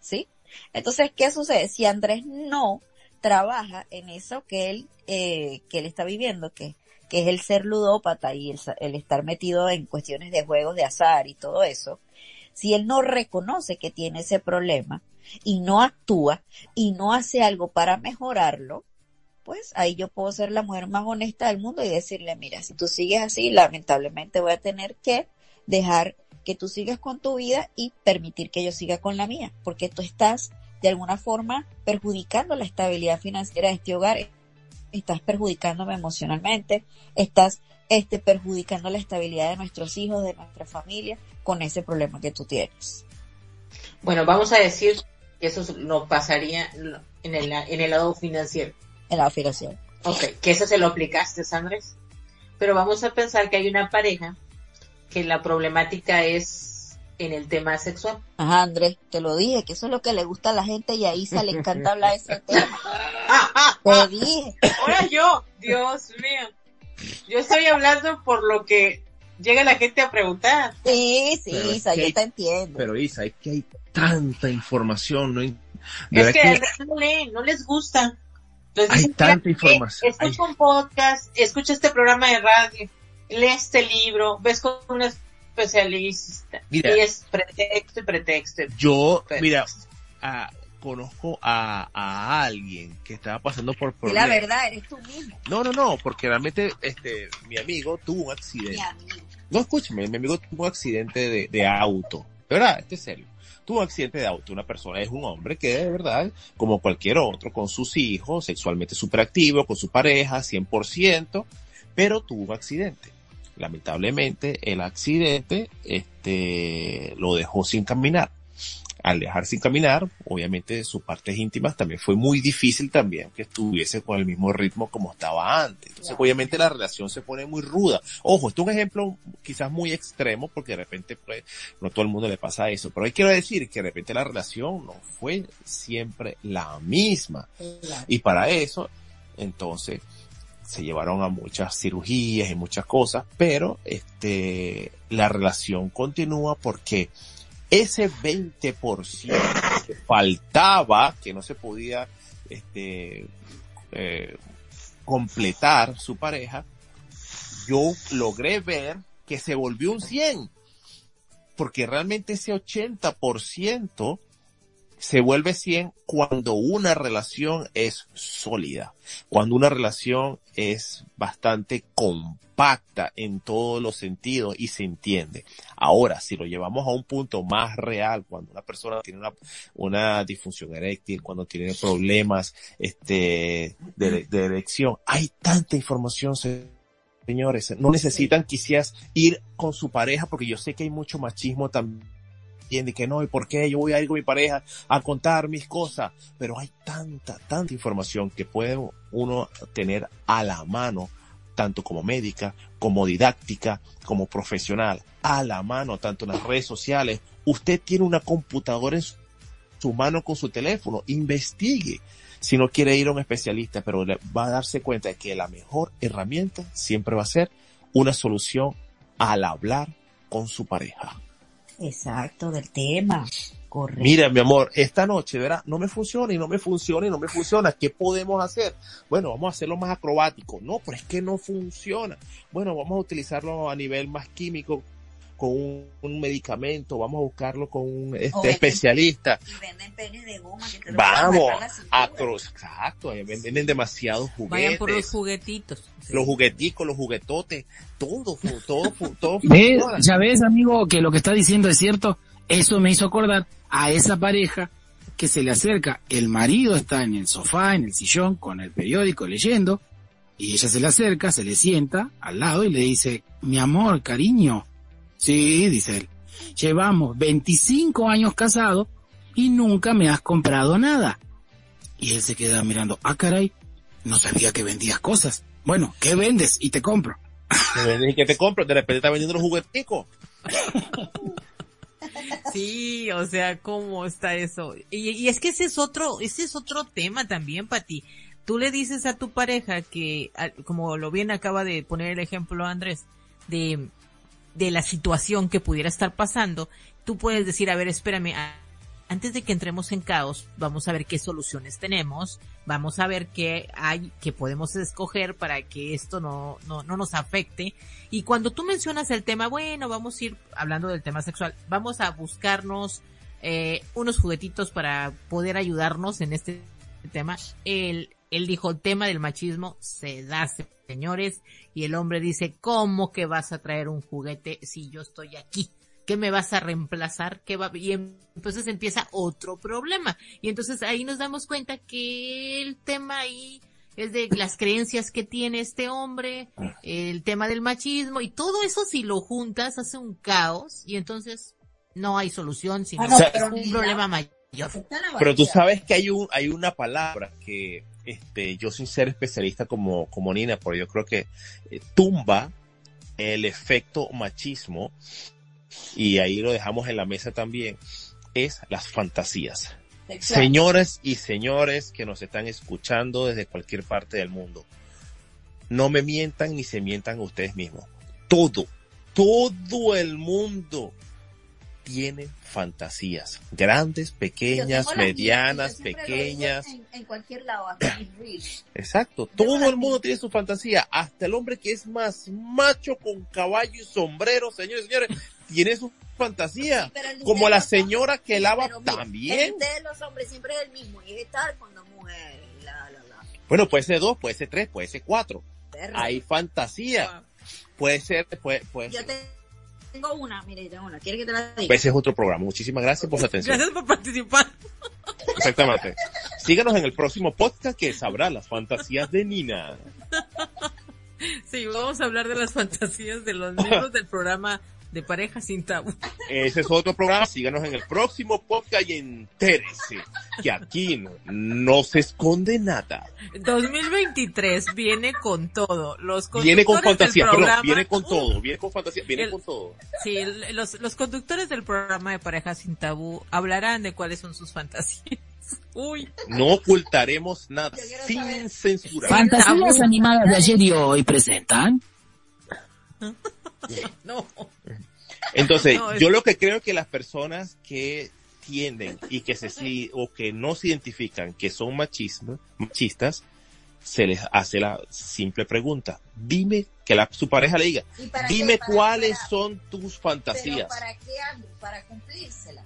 ¿sí? Entonces, ¿qué sucede? Si Andrés no trabaja en eso que él, eh, que él está viviendo, que, que es el ser ludópata y el, el estar metido en cuestiones de juegos de azar y todo eso, si él no reconoce que tiene ese problema y no actúa y no hace algo para mejorarlo, pues ahí yo puedo ser la mujer más honesta del mundo y decirle, mira, si tú sigues así, lamentablemente voy a tener que dejar que tú sigas con tu vida y permitir que yo siga con la mía, porque tú estás de alguna forma perjudicando la estabilidad financiera de este hogar, estás perjudicándome emocionalmente, estás este, perjudicando la estabilidad de nuestros hijos, de nuestra familia, con ese problema que tú tienes. Bueno, vamos a decir que eso lo pasaría en el, en el lado financiero. En la afiliación. Ok, que eso se lo aplicaste, Andrés. Pero vamos a pensar que hay una pareja que la problemática es en el tema sexual. Ajá, Andrés, te lo dije, que eso es lo que le gusta a la gente y a Isa le encanta hablar de ese tema. Te dije. Ahora yo, Dios mío. Yo estoy hablando por lo que llega la gente a preguntar. Sí, sí, Pero Isa, que- yo te entiendo. Pero Isa, es que hay tanta información, ¿no? De Es verdad que no leen, no les gusta. Entonces Hay tanta "Mira, información, eh, Escucha un podcast, escucha este programa de radio, lee este libro, ves con un especialista. Mira. y es pretexto y pretexto. yo, pretexto. mira, conozco a, a alguien que estaba pasando por Y la problemas. verdad, eres tú mismo, No, no, no, porque realmente este mi amigo tuvo un accidente. mi amigo. No, escúchame, mi amigo tuvo un accidente de, de auto. De verdad, este es serio. Tuvo un accidente de auto. Una persona es un hombre que de verdad, como cualquier otro, con sus hijos, sexualmente superactivo, con su pareja, 100%, pero tuvo un accidente. Lamentablemente, el accidente, este, lo dejó sin caminar al dejar sin caminar, obviamente sus partes íntimas también fue muy difícil también que estuviese con el mismo ritmo como estaba antes. Entonces, obviamente la relación se pone muy ruda. Ojo, esto es un ejemplo quizás muy extremo porque de repente pues, no todo el mundo le pasa eso, pero hay que decir que de repente la relación no fue siempre la misma. Y para eso, entonces, se llevaron a muchas cirugías y muchas cosas, pero este, la relación continúa porque ese 20% que faltaba, que no se podía este, eh, completar su pareja, yo logré ver que se volvió un 100, porque realmente ese 80% se vuelve 100 cuando una relación es sólida, cuando una relación es bastante compacta en todos los sentidos y se entiende. Ahora, si lo llevamos a un punto más real, cuando una persona tiene una, una disfunción eréctil, cuando tiene problemas este, de, de erección, hay tanta información señores, no necesitan quizás ir con su pareja porque yo sé que hay mucho machismo también entiende que no, y por qué yo voy a ir con mi pareja a contar mis cosas. Pero hay tanta, tanta información que puede uno tener a la mano, tanto como médica, como didáctica, como profesional, a la mano, tanto en las redes sociales. Usted tiene una computadora en su mano con su teléfono, investigue si no quiere ir a un especialista, pero va a darse cuenta de que la mejor herramienta siempre va a ser una solución al hablar con su pareja. Exacto, del tema. Correcto. Mira, mi amor, esta noche, ¿verdad? No me funciona y no me funciona y no me funciona. ¿Qué podemos hacer? Bueno, vamos a hacerlo más acrobático. No, pero es que no funciona. Bueno, vamos a utilizarlo a nivel más químico con un, medicamento, vamos a buscarlo con un este, especialista. Y venden penes de goma que te Vamos, a exacto, venden demasiados juguetes. Vayan por los juguetitos. Los jugueticos, los juguetotes, todo, todo, todo. ¿Ves? Ya ves, amigo, que lo que está diciendo es cierto. Eso me hizo acordar a esa pareja que se le acerca. El marido está en el sofá, en el sillón, con el periódico leyendo, y ella se le acerca, se le sienta al lado y le dice, mi amor, cariño, Sí, dice él. Llevamos 25 años casados y nunca me has comprado nada. Y él se queda mirando, ah caray, no sabía que vendías cosas. Bueno, ¿qué vendes? Y te compro. ¿Qué vendes y qué te compro? De repente está vendiendo los jugueticos. Sí, o sea, ¿cómo está eso? Y, y, es que ese es otro, ese es otro tema también, Pati. Tú le dices a tu pareja que, como lo bien acaba de poner el ejemplo Andrés, de de la situación que pudiera estar pasando, tú puedes decir, a ver, espérame, antes de que entremos en caos, vamos a ver qué soluciones tenemos, vamos a ver qué hay que podemos escoger para que esto no, no, no nos afecte. Y cuando tú mencionas el tema, bueno, vamos a ir hablando del tema sexual, vamos a buscarnos eh, unos juguetitos para poder ayudarnos en este tema. Él, él dijo, el tema del machismo se da, señores, y el hombre dice, ¿cómo que vas a traer un juguete si yo estoy aquí? ¿Qué me vas a reemplazar? ¿Qué va? Y entonces empieza otro problema. Y entonces ahí nos damos cuenta que el tema ahí es de las creencias que tiene este hombre, el tema del machismo y todo eso si lo juntas hace un caos y entonces no hay solución, sino ah, un problema mayor. Pero tú sabes que hay un, hay una palabra que este, yo sin ser especialista como, como Nina, pero yo creo que eh, tumba el efecto machismo, y ahí lo dejamos en la mesa también, es las fantasías. Señores y señores que nos están escuchando desde cualquier parte del mundo, no me mientan ni se mientan ustedes mismos. Todo, todo el mundo tiene fantasías, grandes, pequeñas, medianas, pequeñas. En, cualquier lado, Exacto, todo el mundo tiene su fantasía, hasta el hombre que es más macho con caballo y sombrero, señores y señores, tiene su fantasía, como la señora que lava también. El de los hombres siempre es el mismo, y es estar con la mujer. Bueno, puede ser dos, puede ser tres, puede ser cuatro. Hay fantasía. Puede ser, puede, puede Yo tengo una, mire, tengo una. ¿Quiere que te la diga? Pues ese es otro programa. Muchísimas gracias por su atención. Gracias por participar. Exactamente. Síganos en el próximo podcast que sabrá las fantasías de Nina. Sí, vamos a hablar de las fantasías de los miembros del programa de pareja sin tabú. Ese es otro programa. Síganos en el próximo podcast y entérese que aquí no, no se esconde nada. 2023 viene con todo. Los Viene con fantasía, perdón, programa- viene con Uh, todo, viene con fantasía, viene El- con todo. Sí, el- los, los conductores del programa de pareja sin tabú hablarán de cuáles son sus fantasías. Uy, No ocultaremos nada, sin censura. Fantasías animadas de ayer y hoy presentan. no. Entonces, No, es- yo lo que creo que las personas que tienden y que se si- o que no se identifican que son machismo, machistas, se les hace la simple pregunta. Dime que la, su pareja le diga, dime ¿Para- cuáles para- son tus fantasías. Pero ¿para qué? Para cumplírsela.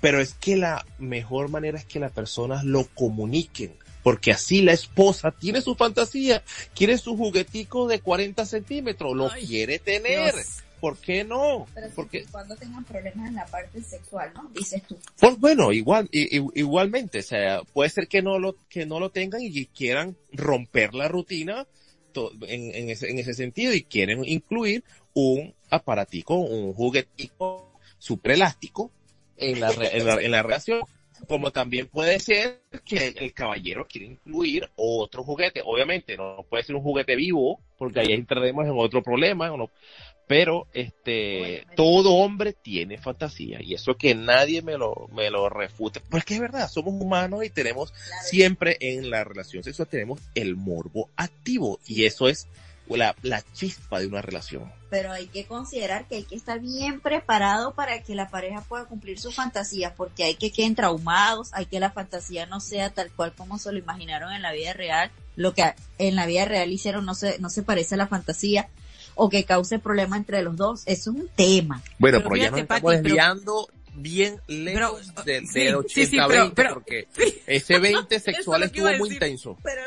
Pero es que la mejor manera es que las personas lo comuniquen. Porque así la esposa tiene su fantasía, quiere su juguetico de 40 centímetros, lo Ay, quiere tener. Dios. ¿Por qué no? Pero Porque, cuando tengan problemas en la parte sexual, ¿no? Dices tú. pues bueno, igual, i- i- igualmente, o sea, puede ser que no lo, que no lo tengan y quieran romper la rutina to- en, en ese, en ese sentido y quieren incluir un aparatico, un juguetico super elástico en la, re- en la, en la relación. Como también puede ser que el caballero quiere incluir otro juguete. Obviamente no puede ser un juguete vivo, porque ahí entraremos en otro problema, ¿o no? pero este todo hombre tiene fantasía y eso que nadie me lo me lo refute porque es verdad somos humanos y tenemos Claro. siempre en la relación sexual tenemos el morbo activo y eso es la, la chispa de una relación Pero hay que considerar que hay que estar bien preparado para que la pareja pueda cumplir sus fantasías, porque hay que queden traumados, hay que la fantasía no sea tal cual como se lo imaginaron en la vida real, lo que en la vida real hicieron no se, no se parece a la fantasía, o que cause problema entre los dos, eso es un tema. bueno Pero pero, ya nos fíjate, estamos Pati, pero- desviando bien lejos Pero, del, sí, del sí, sí, 80 pero- 20 pero- porque ese 20 sexual estuvo muy decir. intenso Pero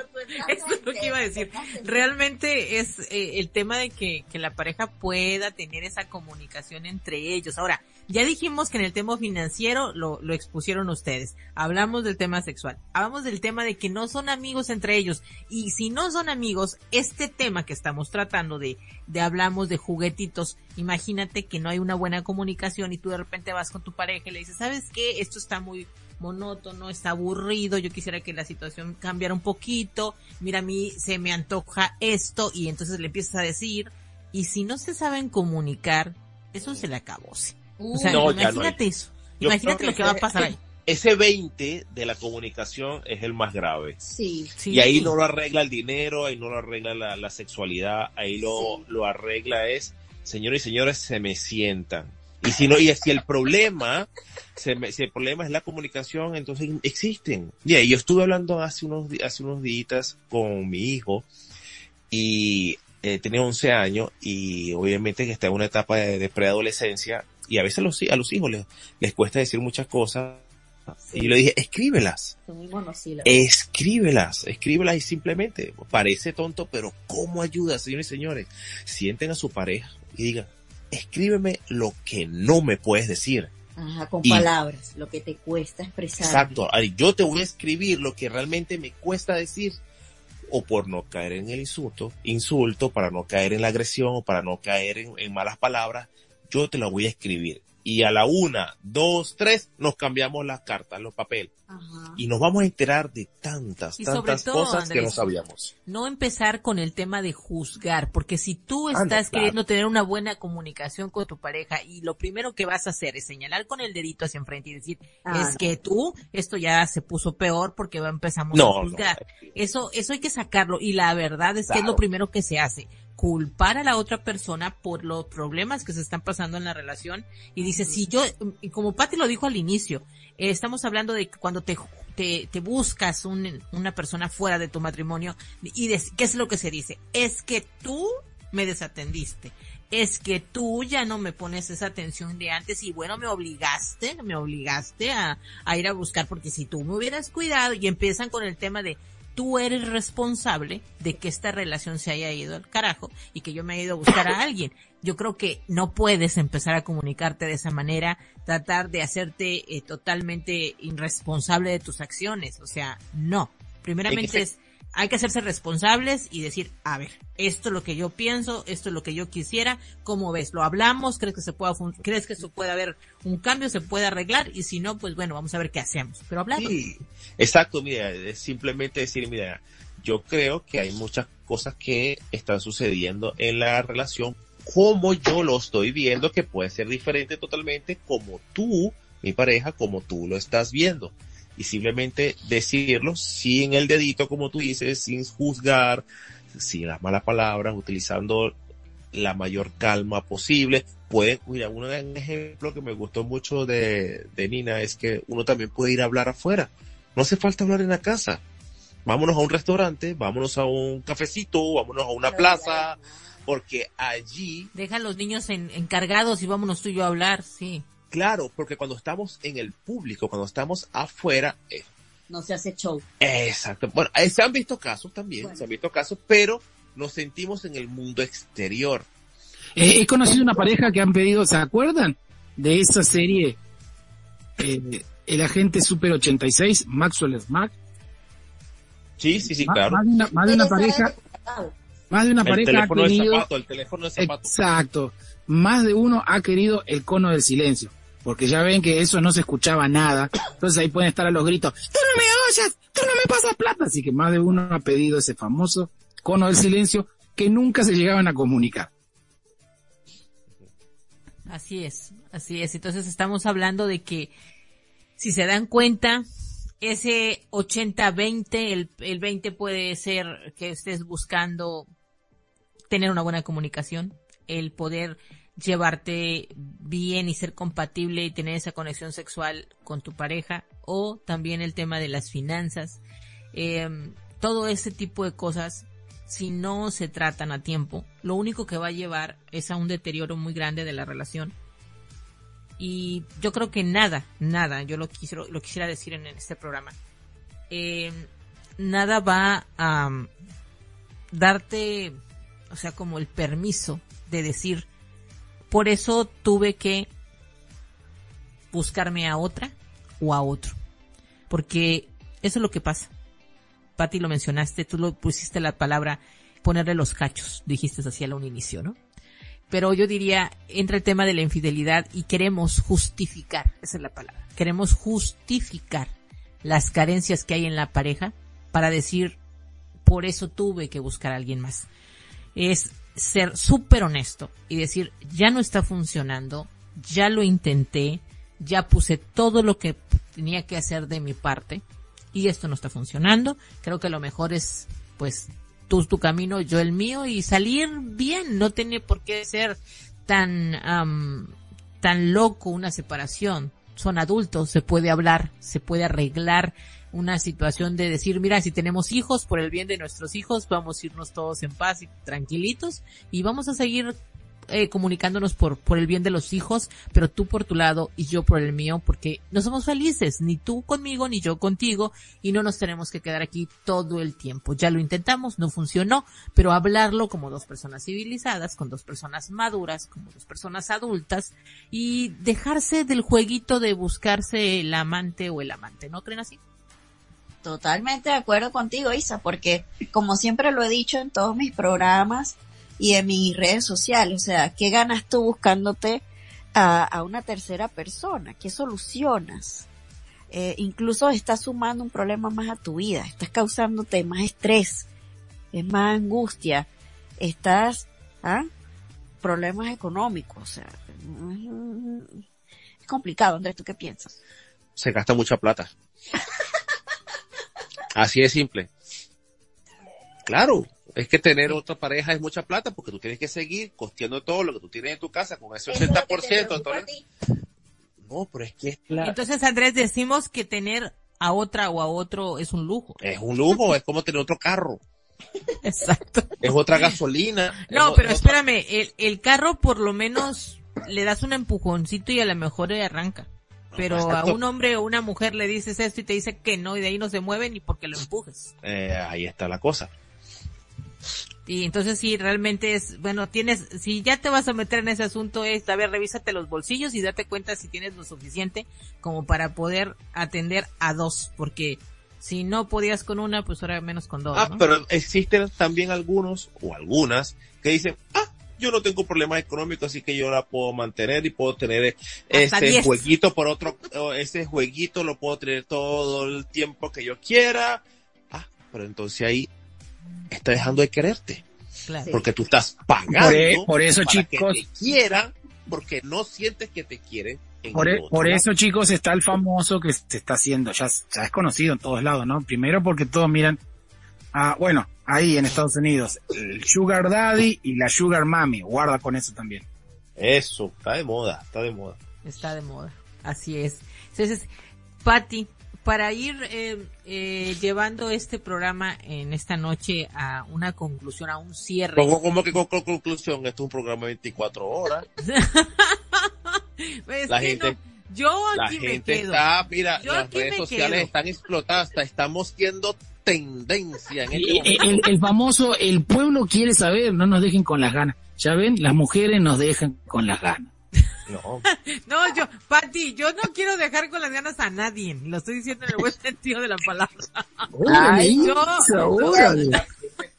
Eso es lo que iba a decir. Realmente es eh, el tema de que, que la pareja pueda tener esa comunicación entre ellos. Ahora, ya dijimos que en el tema financiero lo, lo expusieron ustedes. Hablamos del tema sexual. Hablamos del tema de que no son amigos entre ellos. Y si no son amigos, este tema que estamos tratando de, de hablamos de juguetitos, imagínate que no hay una buena comunicación y tú de repente vas con tu pareja y le dices, ¿sabes qué? Esto está muy monótono, está aburrido, yo quisiera que la situación cambiara un poquito, mira a mí se me antoja esto y entonces le empiezas a decir y si no se saben comunicar, eso se le acabó. sí. O sea, No, ya no imagínate eso. Yo imagínate lo que que va a pasar ahí. ese 20 de la comunicación es el más grave Sí, Sí. Y ahí no lo arregla el dinero, ahí no lo arregla la, la sexualidad, ahí lo, Sí. lo arregla es, señores y señores, se me sientan. Y si no, y si el problema, se me- si el problema es la comunicación, entonces existen. Y ahí yo estuve hablando hace unos, hace unos días con mi hijo y eh, tenía 11 años y obviamente que está en una etapa de, de preadolescencia y a veces los, a los hijos les, les cuesta decir muchas cosas. Y yo le dije, escríbelas escríbelas, escríbelas y simplemente, parece tonto, pero ¿cómo ayuda, señores y señores? Sienten a su pareja y digan, escríbeme lo que no me puedes decir. Ajá, con Y- palabras, lo que te cuesta expresar. Exacto, yo te voy a escribir lo que realmente me cuesta decir o por no caer en el insulto, insulto, para no caer en la agresión o para no caer en, en malas palabras, yo te la voy a escribir. Y a la una, dos, tres, nos cambiamos las cartas, los papeles. Ajá. Y nos vamos a enterar de tantas, Y sobre tantas todo, cosas que Andrés, no sabíamos. no empezar con el tema de juzgar, porque si tú no, estás claro. queriendo tener una buena comunicación con tu pareja y lo primero que vas a hacer es señalar con el dedito hacia enfrente y decir, Ah, es no. que tú, esto ya se puso peor porque va- empezamos No, a no. juzgar. Eso, eso hay que sacarlo y la verdad es que es lo primero que se hace. Culpar a la otra persona por los problemas que se están pasando en la relación y dice, si yo, como Patti lo dijo al inicio, estamos hablando de cuando te, te, buscas un- una persona fuera de tu matrimonio y ¿qué es lo que se dice? Es que tú me desatendiste. Es que tú ya no me pones esa atención de antes y bueno, me obligaste, me obligaste a ir a buscar porque si tú me hubieras cuidado y empiezan con el tema de tú eres responsable de que esta relación se haya ido al carajo y que yo me haya ido a buscar a alguien. Yo creo que no puedes empezar a comunicarte de esa manera, tratar de hacerte eh, totalmente irresponsable de tus acciones. O sea, no. Primeramente es hay que hacerse responsables y decir, a ver, esto es lo que yo pienso, esto es lo que yo quisiera, ¿cómo ves? ¿Lo hablamos? ¿Crees que se pueda, crees que eso puede haber un cambio, se puede arreglar? Y si no, pues bueno, vamos a ver qué hacemos. Pero hablamos. Sí, exacto, mira, es simplemente decir, mira, yo creo que hay muchas cosas que están sucediendo en la relación como yo lo estoy viendo, que puede ser diferente totalmente como tú, mi pareja, como tú lo estás viendo y simplemente decirlo sin el dedito, como tú dices, sin juzgar, sin las malas palabras, utilizando la mayor calma posible. Puede, mira, un ejemplo que me gustó mucho de, de Nina es que uno también puede ir a hablar afuera. No hace falta hablar en la casa. Vámonos a un restaurante, vámonos a un cafecito, vámonos a una plaza, porque allí... Deja a los niños encargados y vámonos tú y yo a hablar, sí. Claro, porque cuando estamos en el público, cuando estamos afuera... Eh, no se hace show. Exacto. Bueno, eh, se han visto casos también, se han visto casos, pero nos sentimos en el mundo exterior. Eh, he conocido una pareja que han pedido, ¿se acuerdan? De esa serie, El Agente Super 86, Maxwell Smart. Sí, sí, sí, claro. Más de una, pareja, más de una pareja ha querido, el teléfono de zapato. Exacto. Más de uno ha querido el cono del silencio porque ya ven que eso no se escuchaba nada, entonces ahí pueden estar a los gritos, tú no me oyes, tú no me pasas plata, así que más de uno ha pedido ese famoso cono del silencio que nunca se llegaban a comunicar. Así es, así es, entonces estamos hablando de que si se dan cuenta, ese 80-20, el, el 20 puede ser que estés buscando tener una buena comunicación, el poder llevarte bien y ser compatible y tener esa conexión sexual con tu pareja o también el tema de las finanzas. Em, todo ese tipo de cosas, si no se tratan a tiempo, lo único que va a llevar es a un deterioro muy grande de la relación. Y yo creo que nada, nada, yo lo, quisiera, lo quisiera decir en este programa, em, nada va a darte, o sea, como el permiso de decir, por eso tuve que buscarme a otra o a otro. Porque eso es lo que pasa. Pati lo mencionaste, tú lo pusiste la palabra ponerle los cachos, dijiste así a un inicio, ¿no? Pero yo diría, entra el tema de la infidelidad y queremos justificar, esa es la palabra, queremos justificar las carencias que hay en la pareja para decir, por eso tuve que buscar a alguien más. Es ser súper honesto y decir, ya no está funcionando, ya lo intenté, ya puse todo lo que tenía que hacer de mi parte y esto no está funcionando. Creo que lo mejor es, pues, tú tu camino, yo el mío y salir bien. No tiene por qué ser tan, tan loco una separación. Son adultos, se puede hablar, se puede arreglar una situación de decir, mira, si tenemos hijos, por el bien de nuestros hijos, vamos a irnos todos en paz y tranquilitos y vamos a seguir eh, comunicándonos por, por el bien de los hijos, pero tú por tu lado y yo por el mío, porque no somos felices, ni tú conmigo, ni yo contigo, y no nos tenemos que quedar aquí todo el tiempo. Ya lo intentamos, no funcionó, pero hablarlo como dos personas civilizadas, con dos personas maduras, como dos personas adultas, y dejarse del jueguito de buscarse el amante o el amante, ¿no creen así? Totalmente de acuerdo contigo, Isa, porque como siempre lo he dicho en todos mis programas y en mis redes sociales, o sea, ¿qué ganas tú buscándote a, una tercera persona? ¿Qué solucionas? Eh, incluso estás sumando un problema más a tu vida, estás causándote más estrés, es más angustia, estás, ¿ah? Problemas económicos, o sea, es complicado, Andrés, ¿tú qué piensas? Se gasta mucha plata. Así de simple. Claro, es que tener otra pareja es mucha plata porque tú tienes que seguir costeando todo lo que tú tienes en tu casa con ese 80%. No, pero es que Entonces, Andrés, decimos que tener a otra o a otro es un lujo. Es un lujo, es como tener otro carro. Exacto. Es otra gasolina. No, pero espérame, el, el carro por lo menos le das un empujoncito y a lo mejor arranca. Pero a un hombre o una mujer le dices esto y te dice que no y de ahí no se mueve ni porque lo empujes. Eh, ahí está la cosa. Y entonces si realmente es, bueno, tienes, si ya te vas a meter en ese asunto es, a ver, revísate los bolsillos y date cuenta si tienes lo suficiente como para poder atender a dos, porque si no podías con una, pues ahora menos con dos. Ah, pero existen también algunos o algunas que dicen, ah, yo no tengo problemas económicos, así que yo la puedo mantener y puedo tener ese jueguito por otro, ese jueguito lo puedo tener todo el tiempo que yo quiera. Ah, pero entonces ahí está dejando de quererte. Porque tú estás pagando e-, por, eso, para chicos, que te quieran, porque no sientes que te quieren. por, e-, por eso, chicos, está el famoso que se está haciendo, ya, ya es conocido en todos lados, ¿no? Primero porque todos miran, ah, bueno, ahí en Estados Unidos, el Sugar Daddy y la Sugar Mami, guarda con eso también. Eso, está de moda, está de moda. Está de moda, así es. Entonces, Patty, para ir eh, eh, llevando este programa en esta noche a una conclusión, a un cierre. ¿Cómo, que con, conclusión? Esto es un programa de 24 horas. Pues la gente, yo aquí la gente está, mira, las redes sociales están explotadas, estamos viendo tendencia en este el, el, famoso, el pueblo quiere saber, no nos dejen con las ganas. Ya ven, las mujeres nos dejan con las ganas. No. no, yo, Pati, yo no quiero dejar con las ganas a nadie. Lo estoy diciendo en el buen sentido de la palabra. Ay, yo,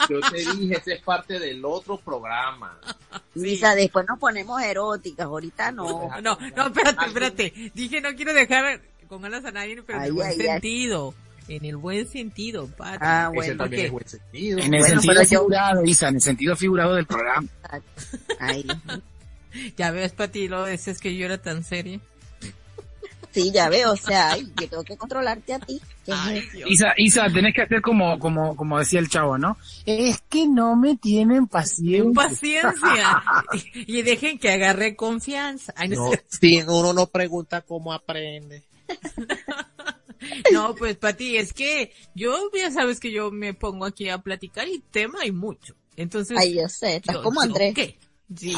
yo te dije, ese es parte del otro programa. Lisa, después nos ponemos eróticas, ahorita no. No, no, espérate, espérate. Dije no quiero dejar con ganas a nadie, pero en el buen sentido. En el buen sentido, Pati. Ah, bueno. también es buen sentido. En el sentido figurado, Isa, en el sentido figurado del programa. Ahí. Ya ves, Pati, lo dices que yo era tan seria. Sí, ya veo, o sea, yo tengo que controlarte a ti. Isa, Isa, tenés que hacer como, como, como decía el chavo, ¿no? Es que no me tienen paciencia. Paciencia. y, dejen que agarre confianza. no, si uno no pregunta cómo aprende. no, pues Pati, es que yo ya sabes que yo me pongo aquí a platicar y tema hay mucho. Entonces. Ay, yo sé, estás como Andrés. ¿qué? Sí,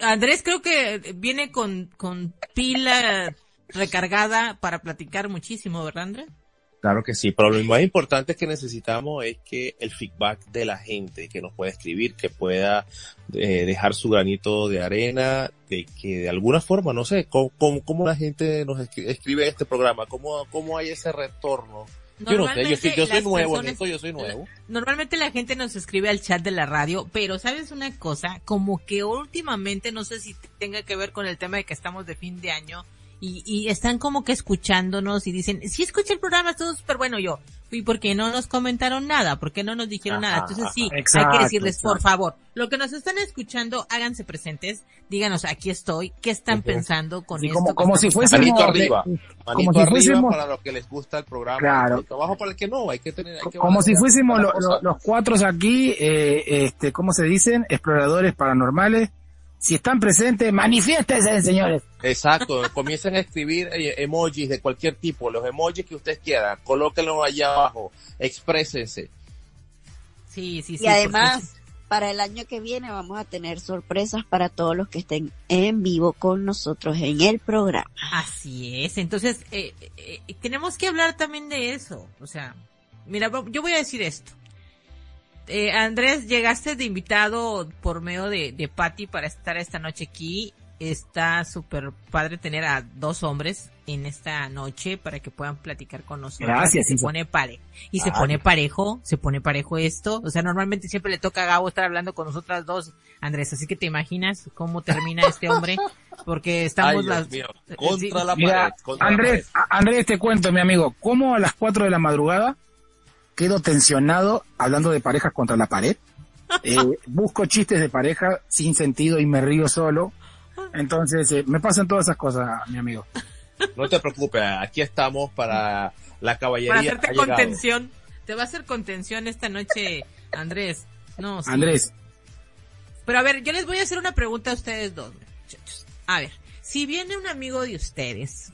Andrés creo que viene con, con pila recargada para platicar muchísimo, ¿verdad Andrés? Claro que sí, pero lo más importante que necesitamos es que el feedback de la gente que nos pueda escribir, que pueda eh, dejar su granito de arena, de que de alguna forma, no sé, cómo, cómo, la gente nos escribe, este programa, cómo, cómo hay ese retorno yo no sé, yo, soy nuevo en esto, yo soy nuevo. Normalmente la gente nos escribe al chat de la radio, pero sabes una cosa, como que últimamente, no sé si tenga que ver con el tema de que estamos de fin de año, y, y están como que escuchándonos y dicen, sí escuché el programa, todo súper bueno yo. ¿Y por qué no nos comentaron nada? ¿Por qué no nos dijeron nada? Entonces sí, hay que decirles, por favor, lo que nos están escuchando, háganse presentes, díganos, aquí estoy, ¿qué están pensando con esto? Como, como si fuésemos... arriba, como si fuésemos... para los que les gusta el programa, claro. trabajo para el que no, hay que tener... como si fuésemos los cuatro aquí, eh, este, ¿cómo se dicen? Exploradores paranormales, si están presentes, manifiéstense, señores. Exacto, comiencen a escribir eh, emojis de cualquier tipo, los emojis que ustedes quieran, colóquenlos allá abajo, exprésense. Sí, sí, sí. Y además, para el año que viene vamos a tener sorpresas para todos los que estén en vivo con nosotros en el programa. Así es, entonces eh, eh, tenemos que hablar también de eso, o sea, mira, yo voy a decir esto eh, Andrés, llegaste de invitado por medio de, de Patty para estar esta noche aquí. Está súper padre tener a dos hombres en esta noche para que puedan platicar con nosotros. Gracias. Y se pone pare y se pone parejo, se pone parejo esto. O sea, normalmente siempre le toca a Gabo estar hablando con nosotras dos, Andrés. Así que te imaginas cómo termina este hombre, porque estamos las contra la pared. Andrés, Andrés, te cuento, mi amigo, cómo a las cuatro de la madrugada quedo tensionado hablando de parejas contra la pared. Eh, busco chistes de pareja sin sentido y me río solo. Entonces, eh, me pasan todas esas cosas, mi amigo. No te preocupes, aquí estamos para la caballería. Para hacerte contención. Te va a hacer contención esta noche, Andrés. No, Andrés. Pero a ver, yo les voy a hacer una pregunta a ustedes dos, muchachos. A ver, si viene un amigo de ustedes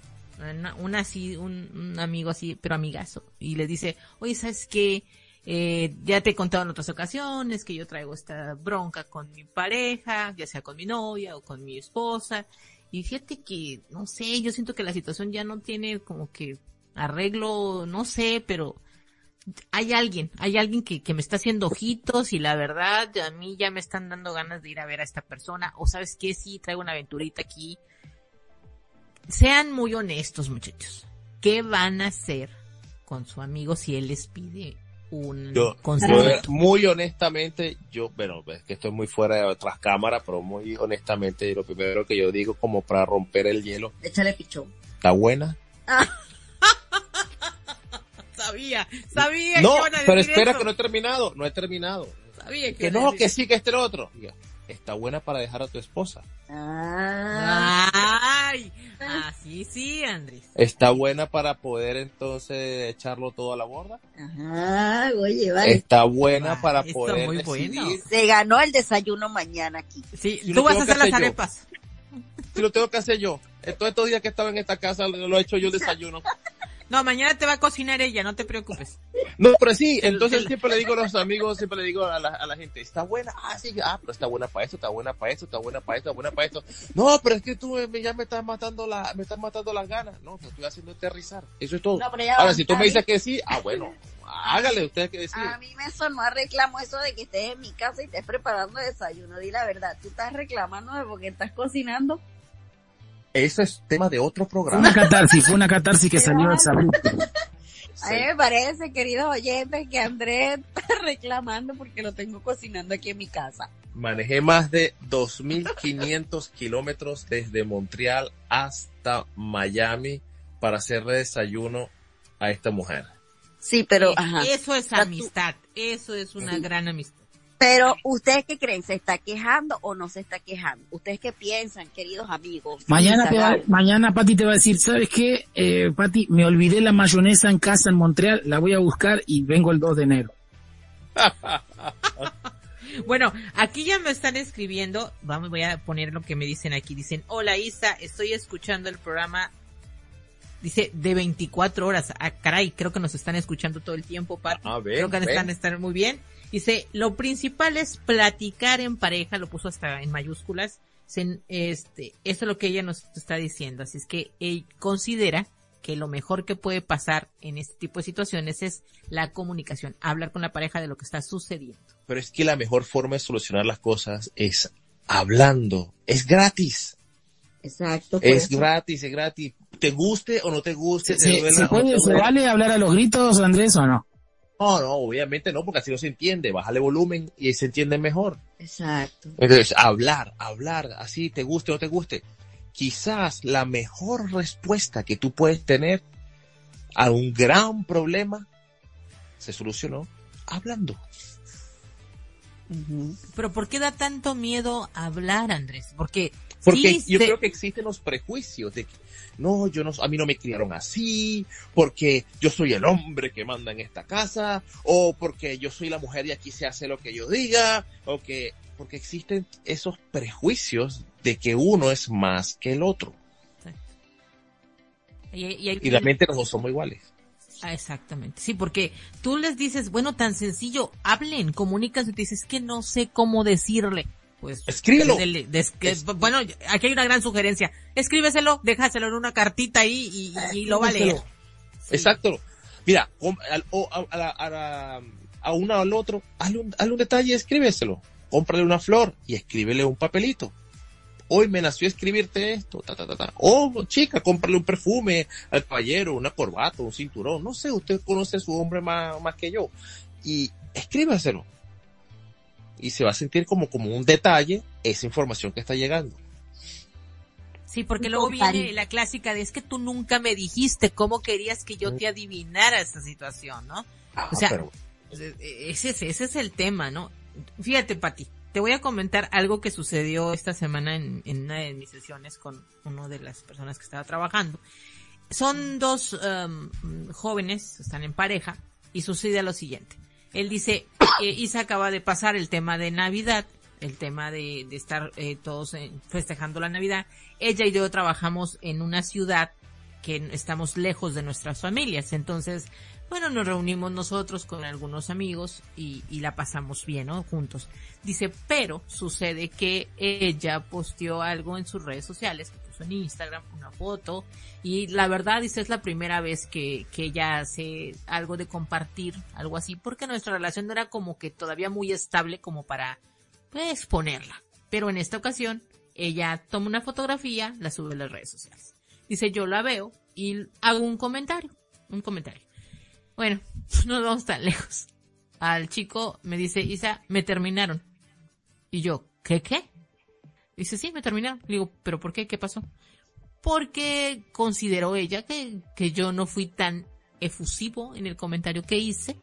un, así, un, amigo así, pero amigazo, y le dice, oye, ¿sabes qué? Eh, ya te he contado en otras ocasiones que yo traigo esta bronca con mi pareja, ya sea con mi novia o con mi esposa, Y fíjate que, no sé, yo siento que la situación ya no tiene como que arreglo, no sé, pero hay alguien, hay alguien que, que me está haciendo ojitos y la verdad a mí ya me están dando ganas de ir a ver a esta persona. O sabes qué, sí, traigo una aventurita aquí. Sean muy honestos muchachos. ¿Qué van a hacer con su amigo si él les pide un Yo, consejo? yo, muy honestamente, yo, bueno, es que estoy muy fuera de otras cámaras, pero muy honestamente, lo primero que yo digo como para romper el hielo, Échale pichón. ¿está buena? Sabía, sabía No, que pero espera eso. que no he terminado, no he terminado. Sabía que, no, que sí, que este lo otro. Está buena para dejar a tu esposa. Ah. Ay, así sí, Andrés. Está buena para poder entonces echarlo todo a la borda. Ajá, oye, vale. Está buena Ah, para poder muy decidir. bueno. Se ganó el desayuno mañana aquí. Sí, tú vas a hacer las yo. arepas. Si lo tengo que hacer yo. En Todos estos días que estaba en esta casa lo lo he hecho yo el desayuno. No, mañana te va a cocinar ella, no te preocupes. No, pero sí, entonces el- siempre le digo a los amigos, siempre le digo a la, a la gente, está buena, ah, sí, ah, pero está buena para esto, está buena para esto, está buena para esto, está buena para esto. No, pero es que tú me- ya me estás matando la, me estás matando las ganas. No, te estoy haciendo aterrizar. Eso es todo. No, pero ya Ahora, si tú me dices que sí, ah, bueno, hágale, usted que decir. A mí me sonó a reclamo eso de que estés en mi casa y estés preparando desayuno. Di la verdad, tú estás reclamando de porque estás cocinando. Eso es tema de otro Fue programa. una catarsis, fue una catarsis que salió de Sabrina. A mí me parece, queridos oyentes, que Andrés está reclamando porque lo tengo cocinando aquí en mi casa. Manejé más de 2.500 kilómetros desde Montreal hasta Miami para hacerle desayuno a esta mujer. Sí, pero, Eh, ajá. Eso es amistad, eso es una Sí. gran amistad. Pero, ¿ustedes qué creen? ¿Se está quejando o no se está quejando? ¿Ustedes qué piensan, queridos amigos? Mañana, te va, mañana Pati te va a decir, ¿sabes qué? Eh, Pati, me olvidé la mayonesa en casa en Montreal, la voy a buscar y vengo el 2 de enero. Bueno, aquí ya me están escribiendo, vamos, voy a poner lo que me dicen aquí. Dicen, hola Isa, estoy escuchando el programa, dice, de 24 horas. Ah, caray, creo que nos están escuchando todo el tiempo, Pat. Ah, ven, creo que ven. están, están muy bien. Dice, lo principal es platicar en pareja, lo puso hasta en mayúsculas. Este, eso es lo que ella nos está diciendo. Así es que él considera que lo mejor que puede pasar en este tipo de situaciones es la comunicación, hablar con la pareja de lo que está sucediendo. Pero es que la mejor forma de solucionar las cosas es hablando. Es gratis. Exacto. Es eso. gratis, es gratis. Te guste o no te guste. ¿Se, te se- duela se o no puede, te ¿Se vale hablar a los gritos, Andrés, o no? No, no, obviamente no, porque así no se entiende. Bájale volumen y se entiende mejor. Exacto. Entonces, hablar, hablar, así te guste o no te guste. Quizás la mejor respuesta que tú puedes tener a un gran problema se solucionó hablando. Pero ¿por qué da tanto miedo hablar, Andrés? Porque, Porque sí yo se- creo que existen los prejuicios de que no, yo no, a mí no me criaron así, porque yo soy el hombre que manda en esta casa, o porque yo soy la mujer y aquí se hace lo que yo diga, o que, porque existen esos prejuicios de que uno es más que el otro. y, y hay- Y realmente los dos somos iguales. Ah, exactamente. Sí, porque tú les dices, bueno, tan sencillo, hablen, comuníquense, te dices, "Es que no sé cómo decirle. Pues, Escríbelo. des- Es- bueno, aquí hay una gran sugerencia. Escríbeselo, déjaselo en una cartita ahí y, y lo va a leer. Sí. Exacto. Mira, al- o a, a a a uno o al otro, hazle un, hazle un detalle, escríbeselo. Cómprale una flor y escríbele un papelito. Hoy me nació escribirte esto, ta, ta, ta, ta. O, chica, cómprale un perfume al caballero, una corbata, un cinturón. No sé, usted conoce a su hombre más, más que yo. Y escríbaselo. Y se va a sentir como, como un detalle esa información que está llegando. Sí, porque luego viene la clásica de es que tú nunca me dijiste cómo querías que yo te adivinara esta situación, ¿no? O sea, Ah, pero- ese, es- ese es el tema, ¿no? Fíjate, Pati, te voy a comentar algo que sucedió esta semana en, en una de mis sesiones con una de las personas que estaba trabajando. Son dos um, jóvenes, están en pareja, y sucede lo siguiente. Él dice, eh, Isa acaba de pasar el tema de Navidad, el tema de, de estar eh, todos eh, festejando la Navidad. Ella y yo trabajamos en una ciudad que estamos lejos de nuestras familias. Entonces, bueno, nos reunimos nosotros con algunos amigos y, y la pasamos bien, ¿no? Juntos. Dice, pero sucede que ella posteó algo en sus redes sociales, puso en Instagram una foto y la verdad dice es la primera vez que, que ella hace algo de compartir, algo así, porque nuestra relación era como que todavía muy estable como para pues, exponerla. Pero en esta ocasión ella toma una fotografía, la sube a las redes sociales. Dice yo la veo y hago un comentario, un comentario. Bueno, no vamos tan lejos. Al chico me dice, Isa, me terminaron. Y yo, ¿qué qué? Dice, sí, me terminaron. Le digo, ¿pero por qué? ¿Qué pasó? Porque consideró ella que, que yo no fui tan efusivo en el comentario que hice,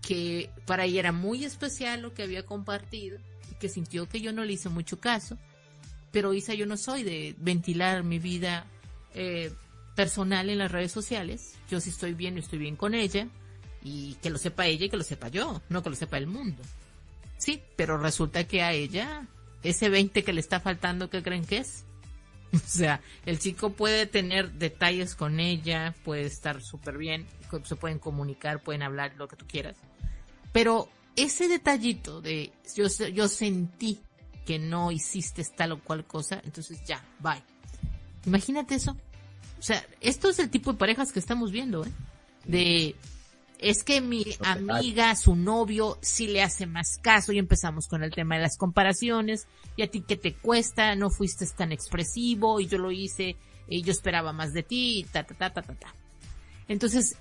que para ella era muy especial lo que había compartido, que sintió que yo no le hice mucho caso. Pero Isa, yo no soy de ventilar mi vida eh, personal en las redes sociales. Yo sí estoy bien, estoy bien con ella. Y que lo sepa ella y que lo sepa yo, no que lo sepa el mundo. Sí, pero resulta que a ella ese 20 que le está faltando, ¿qué creen que es? O sea, el chico puede tener detalles con ella, puede estar súper bien, se pueden comunicar, pueden hablar lo que tú quieras. Pero ese detallito de yo, yo sentí que no hiciste tal o cual cosa, entonces ya, bye. Imagínate eso. O sea, esto es el tipo de parejas que estamos viendo, ¿eh? De es que mi amiga, su novio, sí le hace más caso y empezamos con el tema de las comparaciones. Y a ti qué te cuesta, no fuiste tan expresivo y yo lo hice y yo esperaba más de ti y ta, ta, ta, ta, ta, ta. Entonces,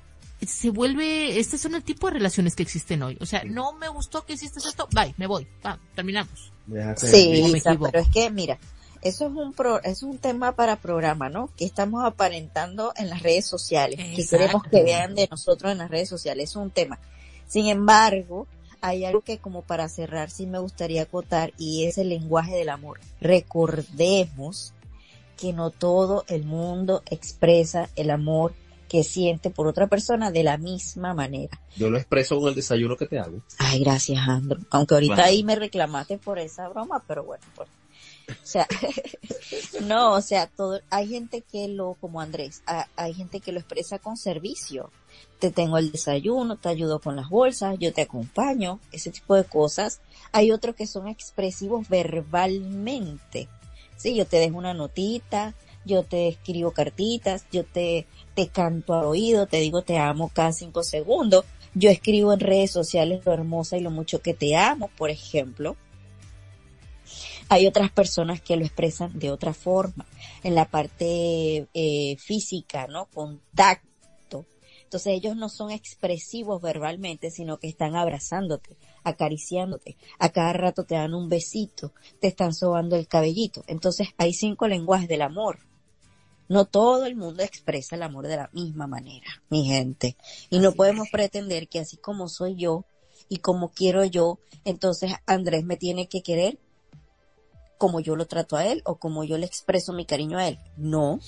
se vuelve, este son el tipo de relaciones que existen hoy. O sea, no me gustó que hiciste esto, bye, me voy, va, terminamos. Sí, pero es que, mira, eso es un pro, es un tema para programa, ¿no? Que estamos aparentando en las redes sociales, que queremos que vean de nosotros en las redes sociales, es un tema. Sin embargo, hay algo que como para cerrar sí me gustaría acotar y es el lenguaje del amor. Recordemos que no todo el mundo expresa el amor que siente por otra persona de la misma manera. Yo lo expreso con el desayuno que te hago. Ay, gracias, Andro. Aunque ahorita ahí me reclamaste por esa broma, pero bueno, pues o sea, no, o sea, todo, hay gente que lo, como Andrés, hay gente que lo expresa con servicio. Te tengo el desayuno, te ayudo con las bolsas, yo te acompaño, ese tipo de cosas. Hay otros que son expresivos verbalmente. Sí, yo te dejo una notita, yo te escribo cartitas, yo te, te canto al oído, te digo te amo cada cinco segundos. Yo escribo en redes sociales lo hermosa y lo mucho que te amo, por ejemplo. Hay otras personas que lo expresan de otra forma, en la parte eh, física, ¿no? Contacto. Entonces ellos no son expresivos verbalmente, sino que están abrazándote, acariciándote. A cada rato te dan un besito, te están sobando el cabellito. Entonces hay cinco lenguajes del amor. No todo el mundo expresa el amor de la misma manera, mi gente. Y no podemos pretender que así como soy yo y como quiero yo, entonces Andrés me tiene que querer como yo lo trato a él o como yo le expreso mi cariño a él. No,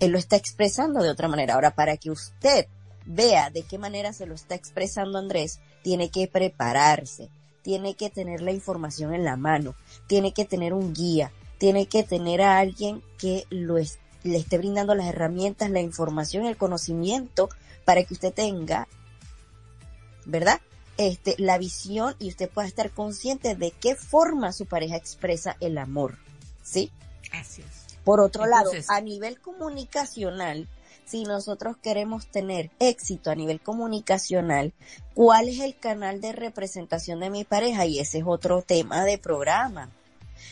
él lo está expresando de otra manera. Ahora, para que usted vea de qué manera se lo está expresando Andrés, tiene que prepararse, tiene que tener la información en la mano, tiene que tener un guía, tiene que tener a alguien que lo le esté brindando las herramientas, la información, el conocimiento para que usted tenga, ¿verdad? Este, la visión y usted pueda estar consciente de qué forma su pareja expresa el amor. ¿Sí? Así Por otro lado, a nivel comunicacional, si nosotros queremos tener éxito a nivel comunicacional, ¿cuál es el canal de representación de mi pareja? Y ese es otro tema de programa.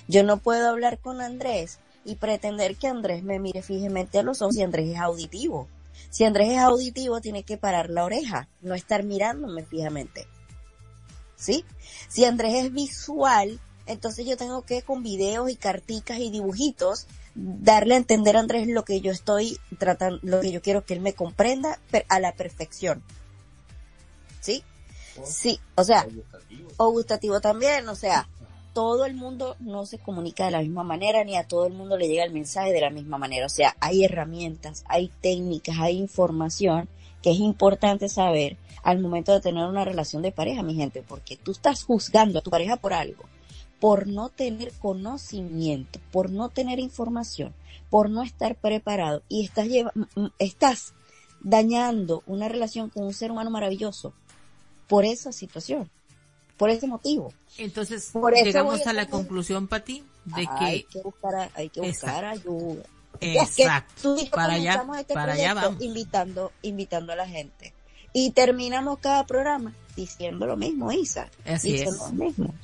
Yo no puedo hablar con Andrés y pretender que Andrés me mire fijamente a los ojos y Andrés es auditivo. Si Andrés es auditivo, tiene que parar la oreja, no estar mirándome fijamente. ¿Sí? Si Andrés es visual, entonces yo tengo que con videos y carticas y dibujitos darle a entender a Andrés lo que yo estoy tratando, lo que yo quiero que él me comprenda a la perfección. ¿Sí? Sí, o sea, o gustativo también, o sea, todo el mundo no se comunica de la misma manera ni a todo el mundo le llega el mensaje de la misma manera. O sea, hay herramientas, hay técnicas, hay información que es importante saber al momento de tener una relación de pareja, mi gente, porque tú estás juzgando a tu pareja por algo, por no tener conocimiento, por no tener información, por no estar preparado y estás, estás dañando una relación con un ser humano maravilloso por esa situación por ese motivo. Entonces, llegamos a la conclusión, Pati, de que hay que buscar, hay que buscar ayuda. Exacto. para allá, este para allá vamos. Invitando, invitando a la gente. Y terminamos cada programa diciendo lo mismo, Isa. Así es. Lo mismo.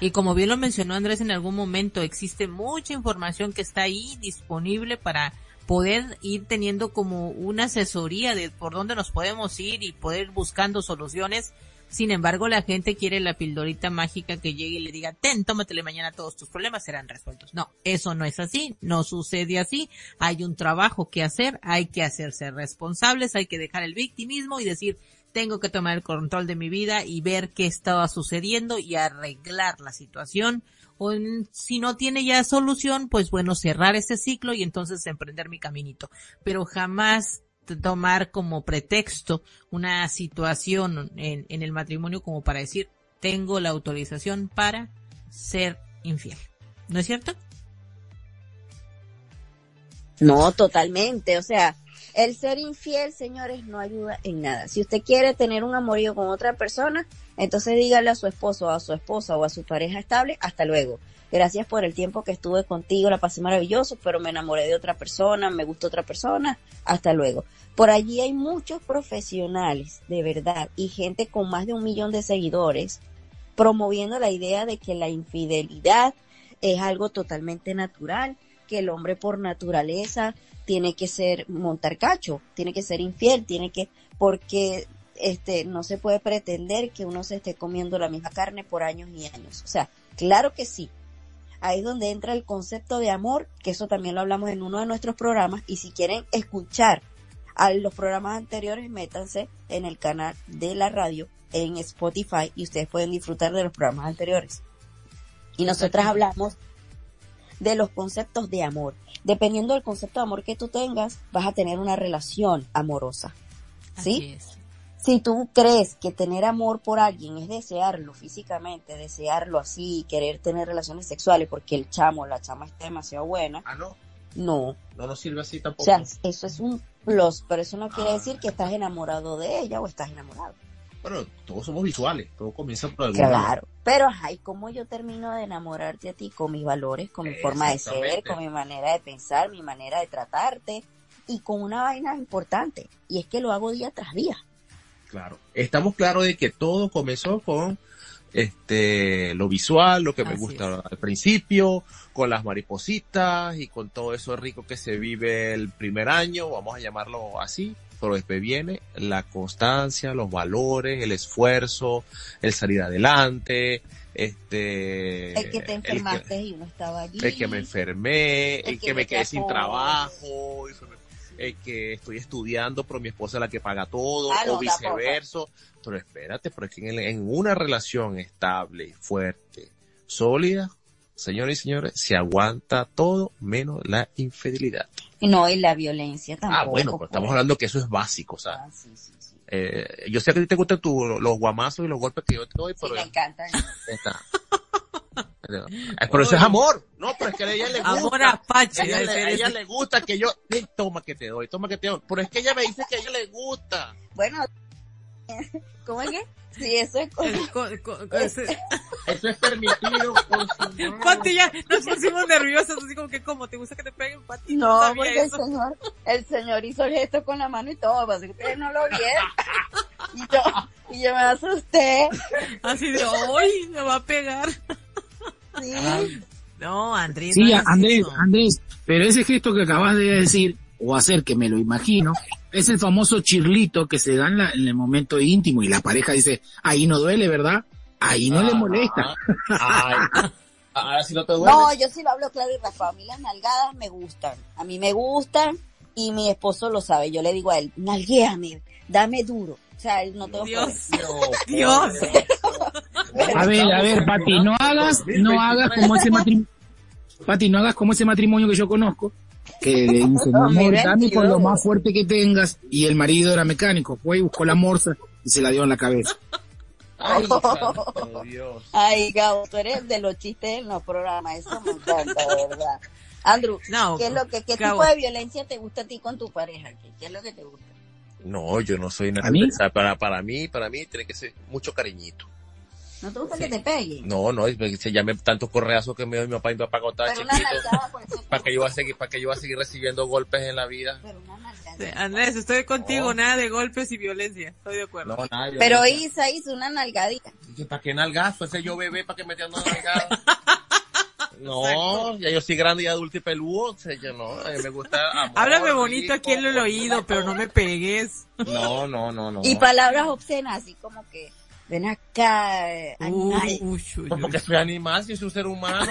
Y como bien lo mencionó Andrés en algún momento, existe mucha información que está ahí disponible para poder ir teniendo como una asesoría de por dónde nos podemos ir y poder buscando soluciones. Sin embargo, la gente quiere la pildorita mágica que llegue y le diga, ten, tómatele mañana todos tus problemas serán resueltos. No, eso no es así, no sucede así. Hay un trabajo que hacer, hay que hacerse responsables, hay que dejar el victimismo y decir, tengo que tomar el control de mi vida y ver qué estaba sucediendo y arreglar la situación. O si no tiene ya solución, pues bueno, cerrar ese ciclo y entonces emprender mi caminito. Pero jamás tomar como pretexto una situación en, en el matrimonio como para decir, tengo la autorización para ser infiel. ¿No es cierto? No, totalmente. O sea, el ser infiel, señores, no ayuda en nada. Si usted quiere tener un amorío con otra persona, entonces dígale a su esposo, a su esposa o a su pareja estable, hasta luego. Gracias por el tiempo que estuve contigo, la pasé maravilloso, pero me enamoré de otra persona, me gustó otra persona, hasta luego. Por allí hay muchos profesionales, de verdad, y gente con más de un millón de seguidores, promoviendo la idea de que la infidelidad es algo totalmente natural, que el hombre por naturaleza tiene que ser montar cacho, tiene que ser infiel, tiene que, porque este, no se puede pretender que uno se esté comiendo la misma carne por años y años. O sea, claro que sí. Ahí es donde entra el concepto de amor, que eso también lo hablamos en uno de nuestros programas, y si quieren escuchar a los programas anteriores, métanse en el canal de la radio en Spotify y ustedes pueden disfrutar de los programas anteriores. Y nosotras hablamos de los conceptos de amor. Dependiendo del concepto de amor que tú tengas, vas a tener una relación amorosa. ¿Sí? Si tú crees que tener amor por alguien es desearlo físicamente, desearlo así, querer tener relaciones sexuales porque el chamo o la chama está demasiado buena. Ah, no. No. No nos sirve así tampoco. O sea, eso es un plus, pero eso no quiere ah. decir que estás enamorado de ella o estás enamorado. Bueno, todos somos visuales, todo comienza por algún Claro, pero ay, ¿cómo yo termino de enamorarte a ti con mis valores, con mi forma de ser, con mi manera de pensar, mi manera de tratarte y con una vaina importante, y es que lo hago día tras día. Claro, estamos claros de que todo comenzó con este lo visual, lo que me gusta al principio, con las maripositas y con todo eso rico que se vive el primer año, vamos a llamarlo así, pero después viene la constancia, los valores, el esfuerzo, el salir adelante, este... El que te enfermaste y uno estaba allí. El que me enfermé, el, que, me quedé sin trabajo, el que estoy estudiando, pero mi esposa es la que paga todo, ah, o viceversa. Pero espérate, porque en, en una relación estable fuerte, sólida, señores y señores, se aguanta todo menos la infidelidad. No, y la violencia tampoco. Ah, bueno, pero estamos hablando que eso es básico, o sea. Ah, sí, sí, sí. Eh, yo sé que a ti te gustan tu, los guamazos y los golpes que yo te doy, pero... Me encantan. pero eso es amor, no, pero es que a ella le gusta. Amor apache. A ella, ella le gusta que yo, toma que te doy, toma que te doy. Pero es que ella me dice que a ella le gusta. Bueno, ¿cómo es que? Sí, eso es Eso es permitido. Pati, ya nos pusimos nerviosos, así como que, ¿cómo? ¿Te gusta que te peguen, Pati? No, porque el señor, el señor hizo el gesto con la mano y todo, así que ustedes no lo vieron. Y yo, y yo me asusté. Así de, hoy me va a pegar. Sí. No, Andrés. Sí, Andrés, Andrés, pero ese gesto que acabas de decir, o hacer que me lo imagino, es el famoso chirlito que se da en, el momento íntimo y la pareja dice, ahí no duele, ¿verdad? Ahí no le molesta. ahora sí no te duele. No, yo sí lo hablo claro y Rafa, a mí las nalgadas me gustan, a mí me gustan y mi esposo lo sabe, yo le digo a él, nalguéame, dame duro. O sea, él no tengo Dios, Dios. A ver, a ver, Pati, no hagas, no hagas como ese matrimonio, Pati, no hagas como ese matrimonio que yo conozco, que le dice, amor, dame por lo más fuerte que tengas, y el marido era mecánico, fue y buscó la morsa y se la dio en la cabeza. Ay, Dios. Ay, Gabo, tú eres de los chistes en los programas, eso me encanta, de verdad. Andrew, ¿qué es lo que, qué tipo de violencia te gusta a ti con tu pareja? ¿Qué, es lo que te gusta? No, yo no soy nada. Para, para mí, para mí tiene que ser mucho cariñito. ¿No te gusta que te peguen? No, no, se llame tantos correazos que me dio mi papá y mi papá cuando estaba chiquito. Para que yo va a seguir, para que yo va a seguir recibiendo golpes en la vida. Pero una Andrés, estoy contigo, nada de golpes y violencia, estoy de acuerdo. No, nada, Pero Isa hizo una nalgadita. ¿Para qué nalgazo? Ese yo bebé, ¿para que me una nalgada? No, ya yo soy grande y adulto y peludo, o sea, yo no, me gusta Háblame bonito aquí en el oído, pero no me pegues. No, no, no, no. Y palabras obscenas, así como que ven acá, animal. Porque soy animal, si soy un ser humano.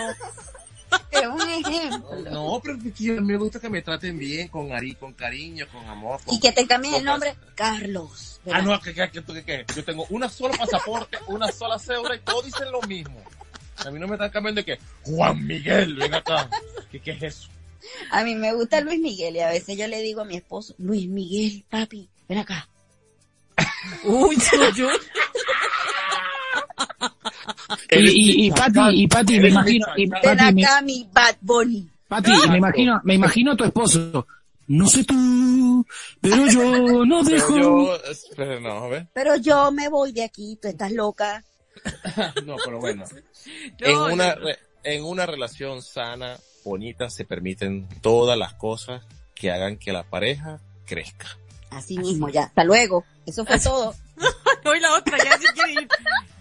es un ejemplo. No, pero me gusta que me traten bien, con ari, con cariño, con amor. y que te cambien el nombre, Carlos. Ah, no, que, que, que, que, yo tengo una sola pasaporte, una sola cédula y todos dicen lo mismo. A mí no me están cambiando de que, Juan Miguel, ven acá. ¿Qué, ¿Qué es eso? A mí me gusta Luis Miguel y a veces yo le digo a mi esposo, Luis Miguel, papi, ven acá. Uy, yo. Y, y, Pati, y Pati, me imagino, y Pati, acá mi Bad Bunny. Pati, me imagino, me imagino a tu esposo. No sé tú, pero yo no dejo. Pero yo, no, Pero yo me voy de aquí, tú estás loca. no, pero bueno. en una, en una relación sana, bonita, se permiten todas las cosas que hagan que la pareja crezca. Así mismo, ya. Hasta luego. Eso fue todo. Hoy la otra, ya se quiere ir.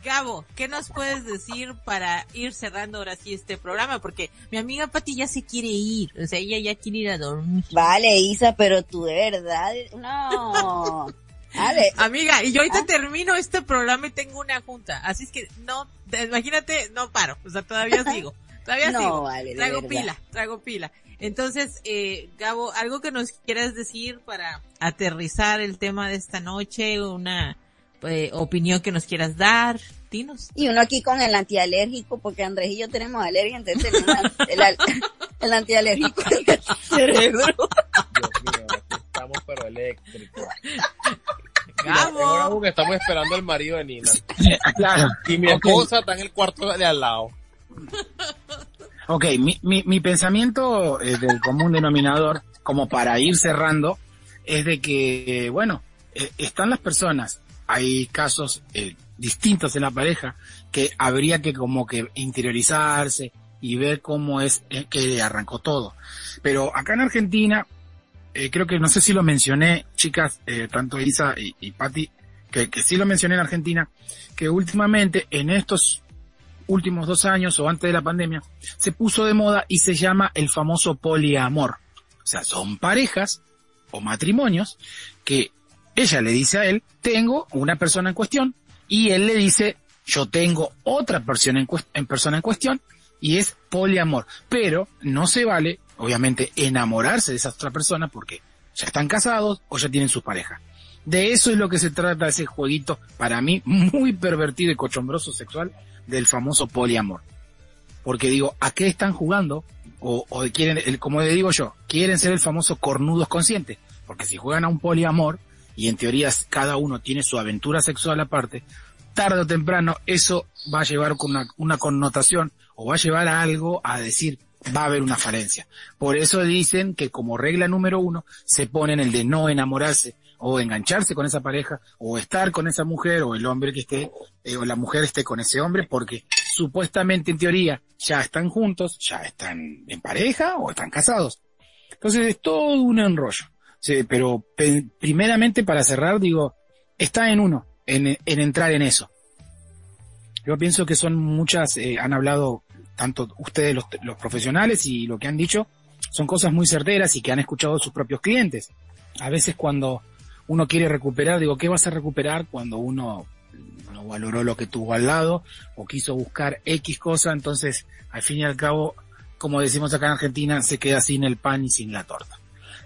Gabo, ¿qué nos puedes decir para ir cerrando ahora sí este programa? Porque mi amiga Pati ya se quiere ir. O sea, ella ya quiere ir a dormir. Vale, Isa, pero tú de verdad, no. Vale. Amiga, y yo ahorita ah. termino este programa y tengo una junta. Así es que no, imagínate, no paro. O sea, todavía sigo. Todavía sigo. Vale, traigo pila, traigo pila. Entonces, eh, Gabo, algo que nos quieras decir para aterrizar el tema de esta noche, una eh, opinión que nos quieras dar, dinos. Y uno aquí con el antialérgico, porque Andrés y yo tenemos alergia, entonces el, el, antialérgico el cerebro. Dios mío, estamos pero eléctricos. Gabo. estamos esperando al marido de Nina. Claro. Y mi esposa está en el cuarto de al lado. Ok, mi, mi, mi pensamiento eh, del común denominador, como para ir cerrando, es de que, bueno, eh, están las personas, hay casos eh, distintos en la pareja que habría que como que interiorizarse y ver cómo es que arrancó todo. Pero acá en Argentina, creo que no sé si lo mencioné, chicas, tanto Isa y, y Patti, que, que sí lo mencioné en Argentina, que últimamente en estos últimos dos años o antes de la pandemia, se puso de moda y se llama el famoso poliamor. O sea, son parejas o matrimonios que ella le dice a él, tengo una persona en cuestión, y él le dice, yo tengo otra persona en, persona en cuestión, y es poliamor. Pero no se vale, obviamente, enamorarse de esa otra persona porque ya están casados o ya tienen su pareja. De eso es lo que se trata ese jueguito, para mí, muy pervertido y cochombroso sexual, del famoso poliamor. Porque digo, ¿a qué están jugando? O, o quieren, el, como le digo yo, quieren ser el famoso cornudos conscientes. Porque si juegan a un poliamor, y en teoría cada uno tiene su aventura sexual aparte, tarde o temprano eso va a llevar con una, connotación o va a llevar a algo a decir, va a haber una falencia. Por eso dicen que como regla número uno se ponen el de no enamorarse o engancharse con esa pareja, o estar con esa mujer, o el hombre que esté, eh, o la mujer esté con ese hombre, porque supuestamente en teoría ya están juntos, ya están en pareja o están casados. Entonces es todo un enrollo. Sí, pero primeramente para cerrar digo, está en uno, en, en entrar en eso. Yo pienso que son muchas, eh, han hablado tanto ustedes los, los profesionales y lo que han dicho, son cosas muy certeras y que han escuchado sus propios clientes. A veces cuando uno quiere recuperar, digo, ¿qué vas a recuperar cuando uno no valoró lo que tuvo al lado o quiso buscar X cosa? Entonces, al fin y al cabo, como decimos acá en Argentina, se queda sin el pan y sin la torta.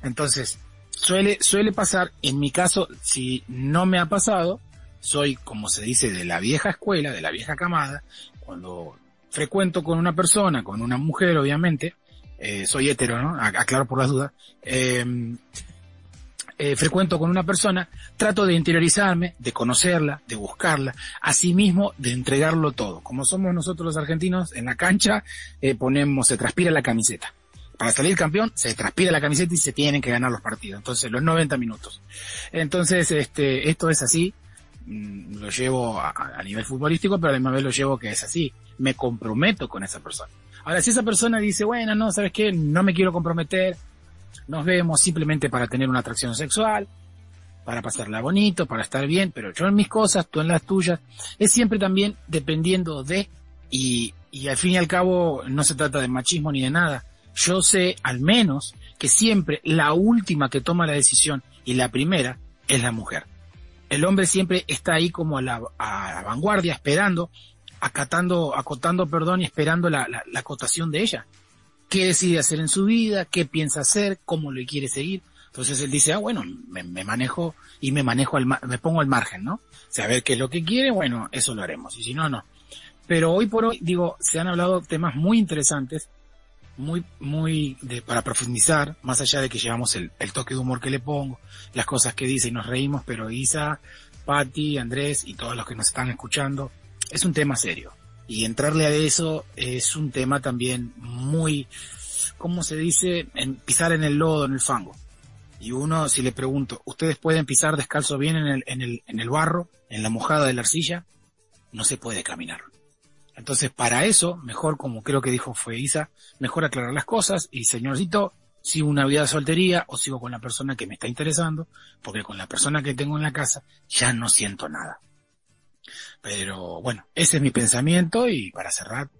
Entonces, suele, suele pasar, en mi caso, si no me ha pasado, soy, como se dice, de la vieja escuela, de la vieja camada, cuando frecuento con una persona, con una mujer, obviamente, eh, soy hetero, ¿no? Aclaro por las dudas, eh, eh, frecuento con una persona, trato de interiorizarme, de conocerla, de buscarla, asimismo de entregarlo todo. Como somos nosotros los argentinos, en la cancha eh, ponemos, se transpira la camiseta. Para salir campeón, se transpira la camiseta y se tienen que ganar los partidos. Entonces, los 90 minutos. Entonces, este, esto es así. mm, lo llevo a, nivel futbolístico, pero además lo llevo que es así. Me comprometo con esa persona. Ahora, si esa persona dice, bueno, no, ¿sabes qué? No me quiero comprometer, nos vemos simplemente para tener una atracción sexual, para pasarla bonito, para estar bien, pero yo en mis cosas, tú en las tuyas, es siempre también dependiendo de, y al fin y al cabo no se trata de machismo ni de nada. Yo sé al menos que siempre la última que toma la decisión y la primera es la mujer. El hombre siempre está ahí como a la, a la vanguardia, esperando, acatando, acotando, perdón, y esperando la, la, acotación de ella. ¿Qué decide hacer en su vida? ¿Qué piensa hacer? ¿Cómo le quiere seguir? Entonces él dice, ah, bueno, me, manejo y me manejo al, me pongo al margen, ¿no? Saber qué es lo que quiere, bueno, eso lo haremos. Y si no, no. Pero hoy por hoy, digo, se han hablado temas muy interesantes, muy, muy de, para profundizar, más allá de que llevamos el, el toque de humor que le pongo, las cosas que dice y nos reímos, pero Isa, Patti, Andrés y todos los que nos están escuchando, es un tema serio. Y entrarle a eso es un tema también muy, ¿cómo se dice? En, pisar en el lodo, en el fango. Y uno, si le pregunto, ¿ustedes pueden pisar descalzo bien en el, en el, en el barro, en la mojada de la arcilla? No se puede caminar. Entonces, para eso, mejor, como creo que dijo fue Isa, mejor aclarar las cosas y señorcito, sigo una vida de soltería o sigo con la persona que me está interesando, porque con la persona que tengo en la casa ya no siento nada. Pero bueno, ese es mi pensamiento y para cerrar,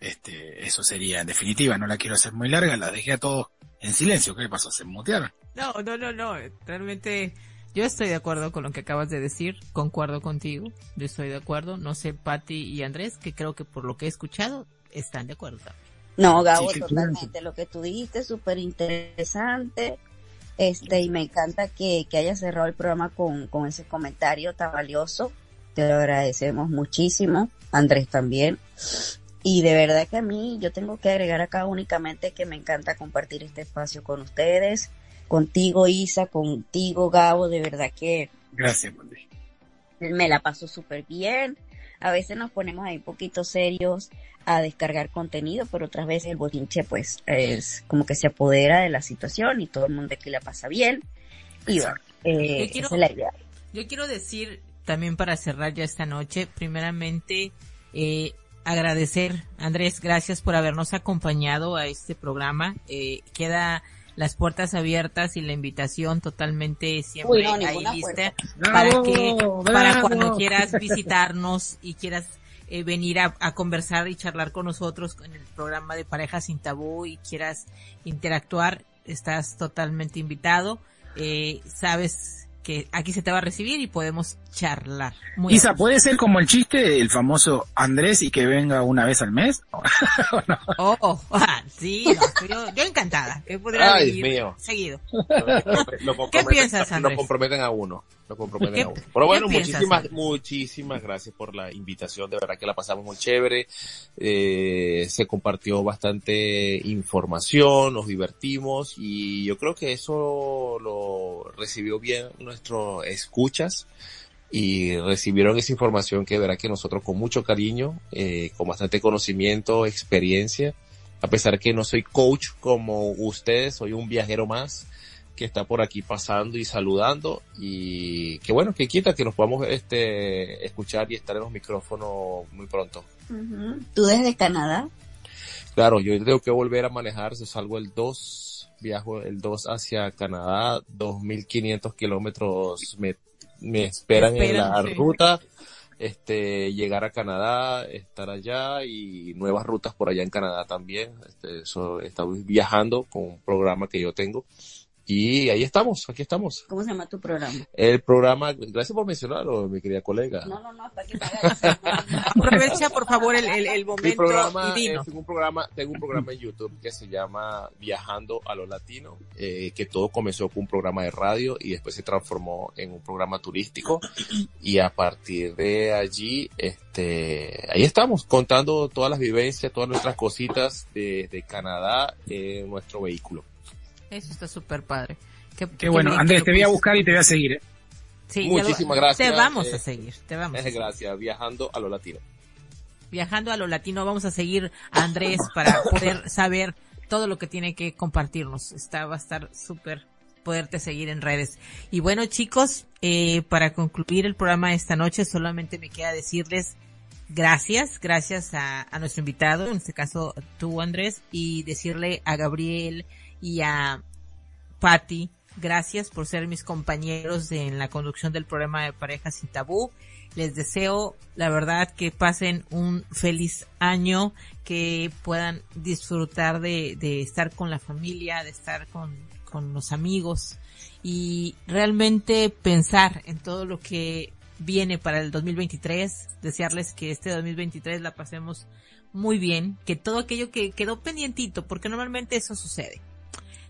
este, eso sería en definitiva, no la quiero hacer muy larga, la dejé a todos en silencio. ¿Qué pasó? ¿Se mutearon? No, no, no, no. Realmente yo estoy de acuerdo con lo que acabas de decir. Concuerdo contigo. Yo estoy de acuerdo. No sé, Patti y Andrés, que creo que por lo que he escuchado están de acuerdo No, Gabo, totalmente. Lo que tú dijiste es súper interesante. Este, y me encanta que, que hayas cerrado el programa con, con ese comentario tan valioso. Te lo agradecemos muchísimo. Andrés también. Y de verdad que a mí yo tengo que agregar acá únicamente que me encanta compartir este espacio con ustedes, contigo Isa, contigo Gabo, de verdad que... Gracias, Me la paso súper bien. A veces nos ponemos ahí un poquito serios a descargar contenido, pero otras veces el bochinche pues es como que se apodera de la situación y todo el mundo aquí la pasa bien. Y bueno, eh, esa es la idea. Yo quiero decir también para cerrar ya esta noche, primeramente, eh, agradecer, Andrés, gracias por habernos acompañado a este programa. Eh, queda las puertas abiertas y la invitación totalmente siempre ahí lista para que para cuando quieras visitarnos y quieras eh, venir a, a, conversar y charlar con nosotros en el programa de Parejas sin Tabú y quieras interactuar, estás totalmente invitado. Eh, sabes que aquí se te va a recibir y podemos charlar. Muy Isa, ¿puede ser como el chiste el famoso Andrés y que venga una vez al mes? Oh, ah, sí, yo, encantada. Que Ay, mío. Seguido. ¿Qué piensas, Andrés? Lo comprometen a uno. Lo comprometen a uno. Pero bueno, muchísimas, muchísimas gracias por la invitación. De verdad que la pasamos muy chévere. Eh, se compartió bastante información, nos divertimos y yo creo que eso lo recibió bien nuestros escuchas y recibieron esa información que verá que nosotros con mucho cariño, eh, con bastante conocimiento, experiencia, a pesar que no soy coach como ustedes, soy un viajero más que está por aquí pasando y saludando y que bueno, que quita que nos podamos este, escuchar y estar en los micrófonos muy pronto. ¿Tú desde Canadá? Claro, yo tengo que volver a manejar, se salgo el 2, viajo el 2 hacia Canadá, 2.500 kilómetros me me esperan, en la ruta, este, llegar a Canadá, estar allá y nuevas rutas por allá en Canadá también. Este, eso, estamos viajando con un programa que yo tengo y ahí estamos, aquí estamos. ¿Cómo se llama tu programa? El programa, gracias por mencionarlo, mi querida colega. No, no, no, hasta que Aprovecha, por favor, el, el, momento mi programa, y tengo un programa, tengo un programa en YouTube que se llama Viajando a lo Latino, eh, que todo comenzó con un programa de radio y después se transformó en un programa turístico y a partir de allí, este, ahí estamos contando todas las vivencias, todas nuestras cositas de, de Canadá en nuestro vehículo. Eso está súper padre. Qué, bueno, Andrés, te voy a buscar y te voy a seguir. ¿eh? Sí, Muchísimas gracias. Te vamos a eh, seguir, te vamos. gracias, viajando a lo latino. Viajando a lo latino, vamos a seguir a Andrés para poder saber todo lo que tiene que compartirnos. Está, va a estar súper poderte seguir en redes. Y bueno chicos, eh, para concluir el programa de esta noche solamente me queda decirles gracias, gracias a, a nuestro invitado, en este caso tú Andrés, y decirle a Gabriel y a Patti, gracias por ser mis compañeros en la conducción del programa de Parejas sin Tabú. Les deseo, la verdad, que pasen un feliz año, que puedan disfrutar de, de estar con la familia, de estar con, con los amigos y realmente pensar en todo lo que viene para el 2023, desearles que este 2023 la pasemos muy bien, que todo aquello que quedó pendientito, porque normalmente eso sucede.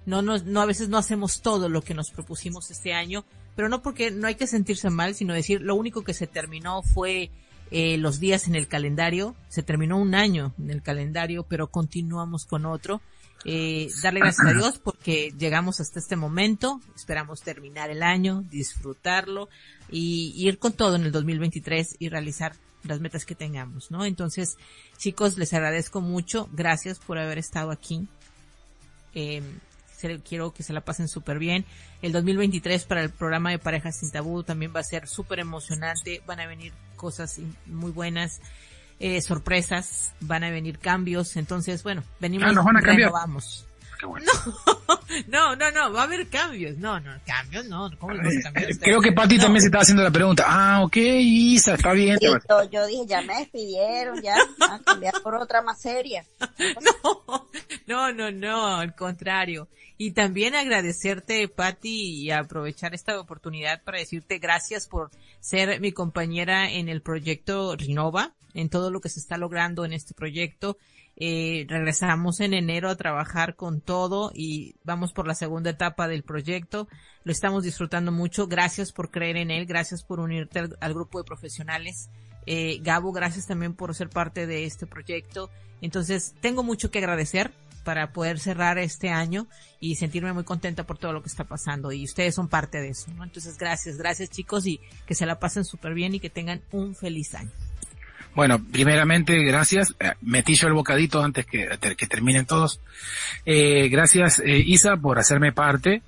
No, no, no, a veces no hacemos todo lo que nos propusimos este año, pero no porque no hay que sentirse mal, sino decir lo único que se terminó fue eh, los días en el calendario, se terminó un año en el calendario, pero continuamos con otro. Eh, darle gracias a Dios porque llegamos hasta este momento, esperamos terminar el año, disfrutarlo y ir con todo en el 2023 y realizar las metas que tengamos, ¿no? Entonces, chicos, les agradezco mucho, gracias por haber estado aquí. Eh, quiero que se la pasen súper bien. El 2023 para el programa de Parejas sin Tabú también va a ser súper emocionante. Van a venir cosas muy buenas, eh, sorpresas, van a venir cambios. Entonces, bueno, venimos, ah, nos van a cambiar. Renovamos. No, no, no, va a haber cambios. No, no, cambios no. ¿Cómo los cambios? Creo que Pati también se estaba haciendo la pregunta. Ah, ok, Isa, está bien. Listo, yo dije, ya me despidieron, ya, a cambiar por otra más seria. No, no, no, no, al contrario. Y también agradecerte, Patti, y aprovechar esta oportunidad para decirte gracias por ser mi compañera en el proyecto Rinova, en todo lo que se está logrando en este proyecto. Eh, regresamos en enero a trabajar con todo y vamos por la segunda etapa del proyecto. Lo estamos disfrutando mucho. Gracias por creer en él. Gracias por unirte al, grupo de profesionales. Eh, Gabo, gracias también por ser parte de este proyecto. Entonces, tengo mucho que agradecer para poder cerrar este año y sentirme muy contenta por todo lo que está pasando y ustedes son parte de eso, ¿no? Entonces gracias, gracias chicos y que se la pasen súper bien y que tengan un feliz año. Bueno, primeramente, gracias. Eh, metí yo el bocadito antes que, que terminen todos. Eh, gracias, eh, Isa, por hacerme parte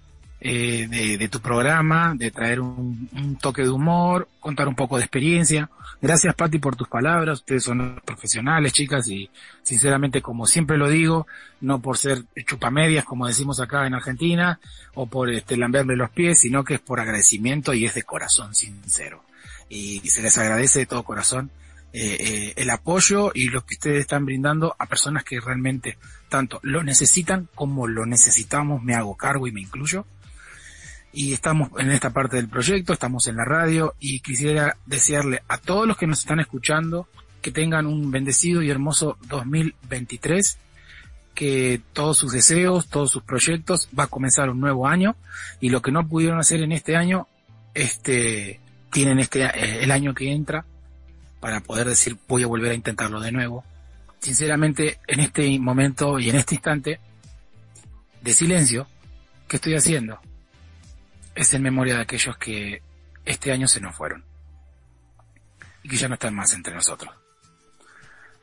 eh, de, tu programa, de traer un, toque de humor, contar un poco de experiencia. Gracias, Patti, por tus palabras. Ustedes son profesionales, chicas, y sinceramente, como siempre lo digo, no por ser chupamedias, como decimos acá en Argentina, o por este, lamberle los pies, sino que es por agradecimiento y es de corazón sincero. Y se les agradece de todo corazón eh, eh, el apoyo y lo que ustedes están brindando a personas que realmente tanto lo necesitan como lo necesitamos, me hago cargo y me incluyo. Y estamos en esta parte del proyecto, estamos en la radio y quisiera desearle a todos los que nos están escuchando que tengan un bendecido y hermoso 2023, que todos sus deseos, todos sus proyectos, va a comenzar un nuevo año y lo que no pudieron hacer en este año, este, tienen este, eh, el año que entra para poder decir voy a volver a intentarlo de nuevo. Sinceramente, en este momento y en este instante de silencio, ¿qué estoy haciendo? Es en memoria de aquellos que este año se nos fueron y que ya no están más entre nosotros.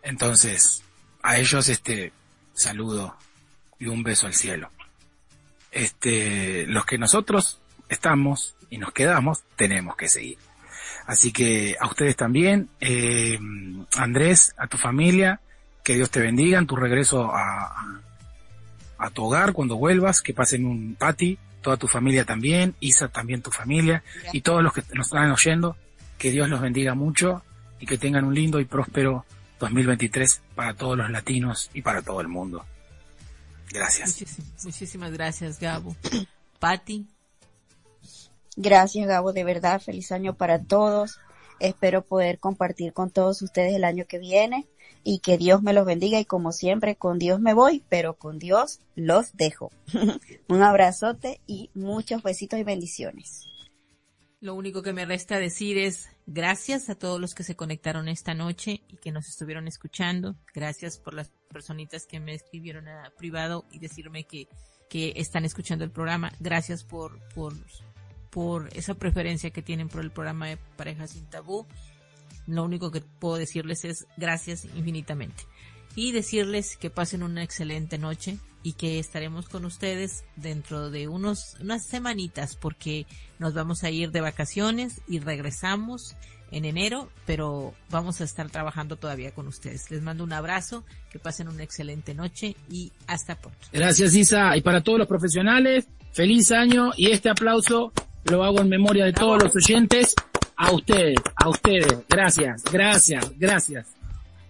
Entonces, a ellos este saludo y un beso al cielo. Este, los que nosotros estamos y nos quedamos, tenemos que seguir. Así que a ustedes también, eh, Andrés, a tu familia, que Dios te bendiga en tu regreso a, a tu hogar cuando vuelvas, que pasen un pati, toda tu familia también, Isa también tu familia, y todos los que nos están oyendo, que Dios los bendiga mucho y que tengan un lindo y próspero 2023 para todos los latinos y para todo el mundo. Gracias. Muchísimas, muchísimas gracias, Gabo. Pati. Gracias, Gabo, de verdad, feliz año para todos. Espero poder compartir con todos ustedes el año que viene y que Dios me los bendiga y como siempre, con Dios me voy, pero con Dios los dejo. Un abrazote y muchos besitos y bendiciones. Lo único que me resta decir es gracias a todos los que se conectaron esta noche y que nos estuvieron escuchando. Gracias por las personitas que me escribieron a privado y decirme que, que están escuchando el programa. Gracias por, por por esa preferencia que tienen por el programa de Parejas sin Tabú. Lo único que puedo decirles es gracias infinitamente. y decirles que pasen una excelente noche y que estaremos con ustedes dentro de unos unas semanitas porque nos vamos a ir de vacaciones y regresamos en enero, pero vamos a estar trabajando todavía con ustedes. Les mando un abrazo, que pasen una excelente noche y hasta pronto. Gracias Isa y para todos los profesionales, feliz año y este aplauso lo hago en memoria de todos los oyentes. A ustedes, a ustedes. Gracias, gracias, gracias.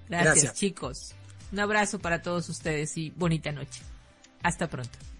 Gracias, chicos. Un abrazo para todos ustedes y bonita noche. Hasta pronto.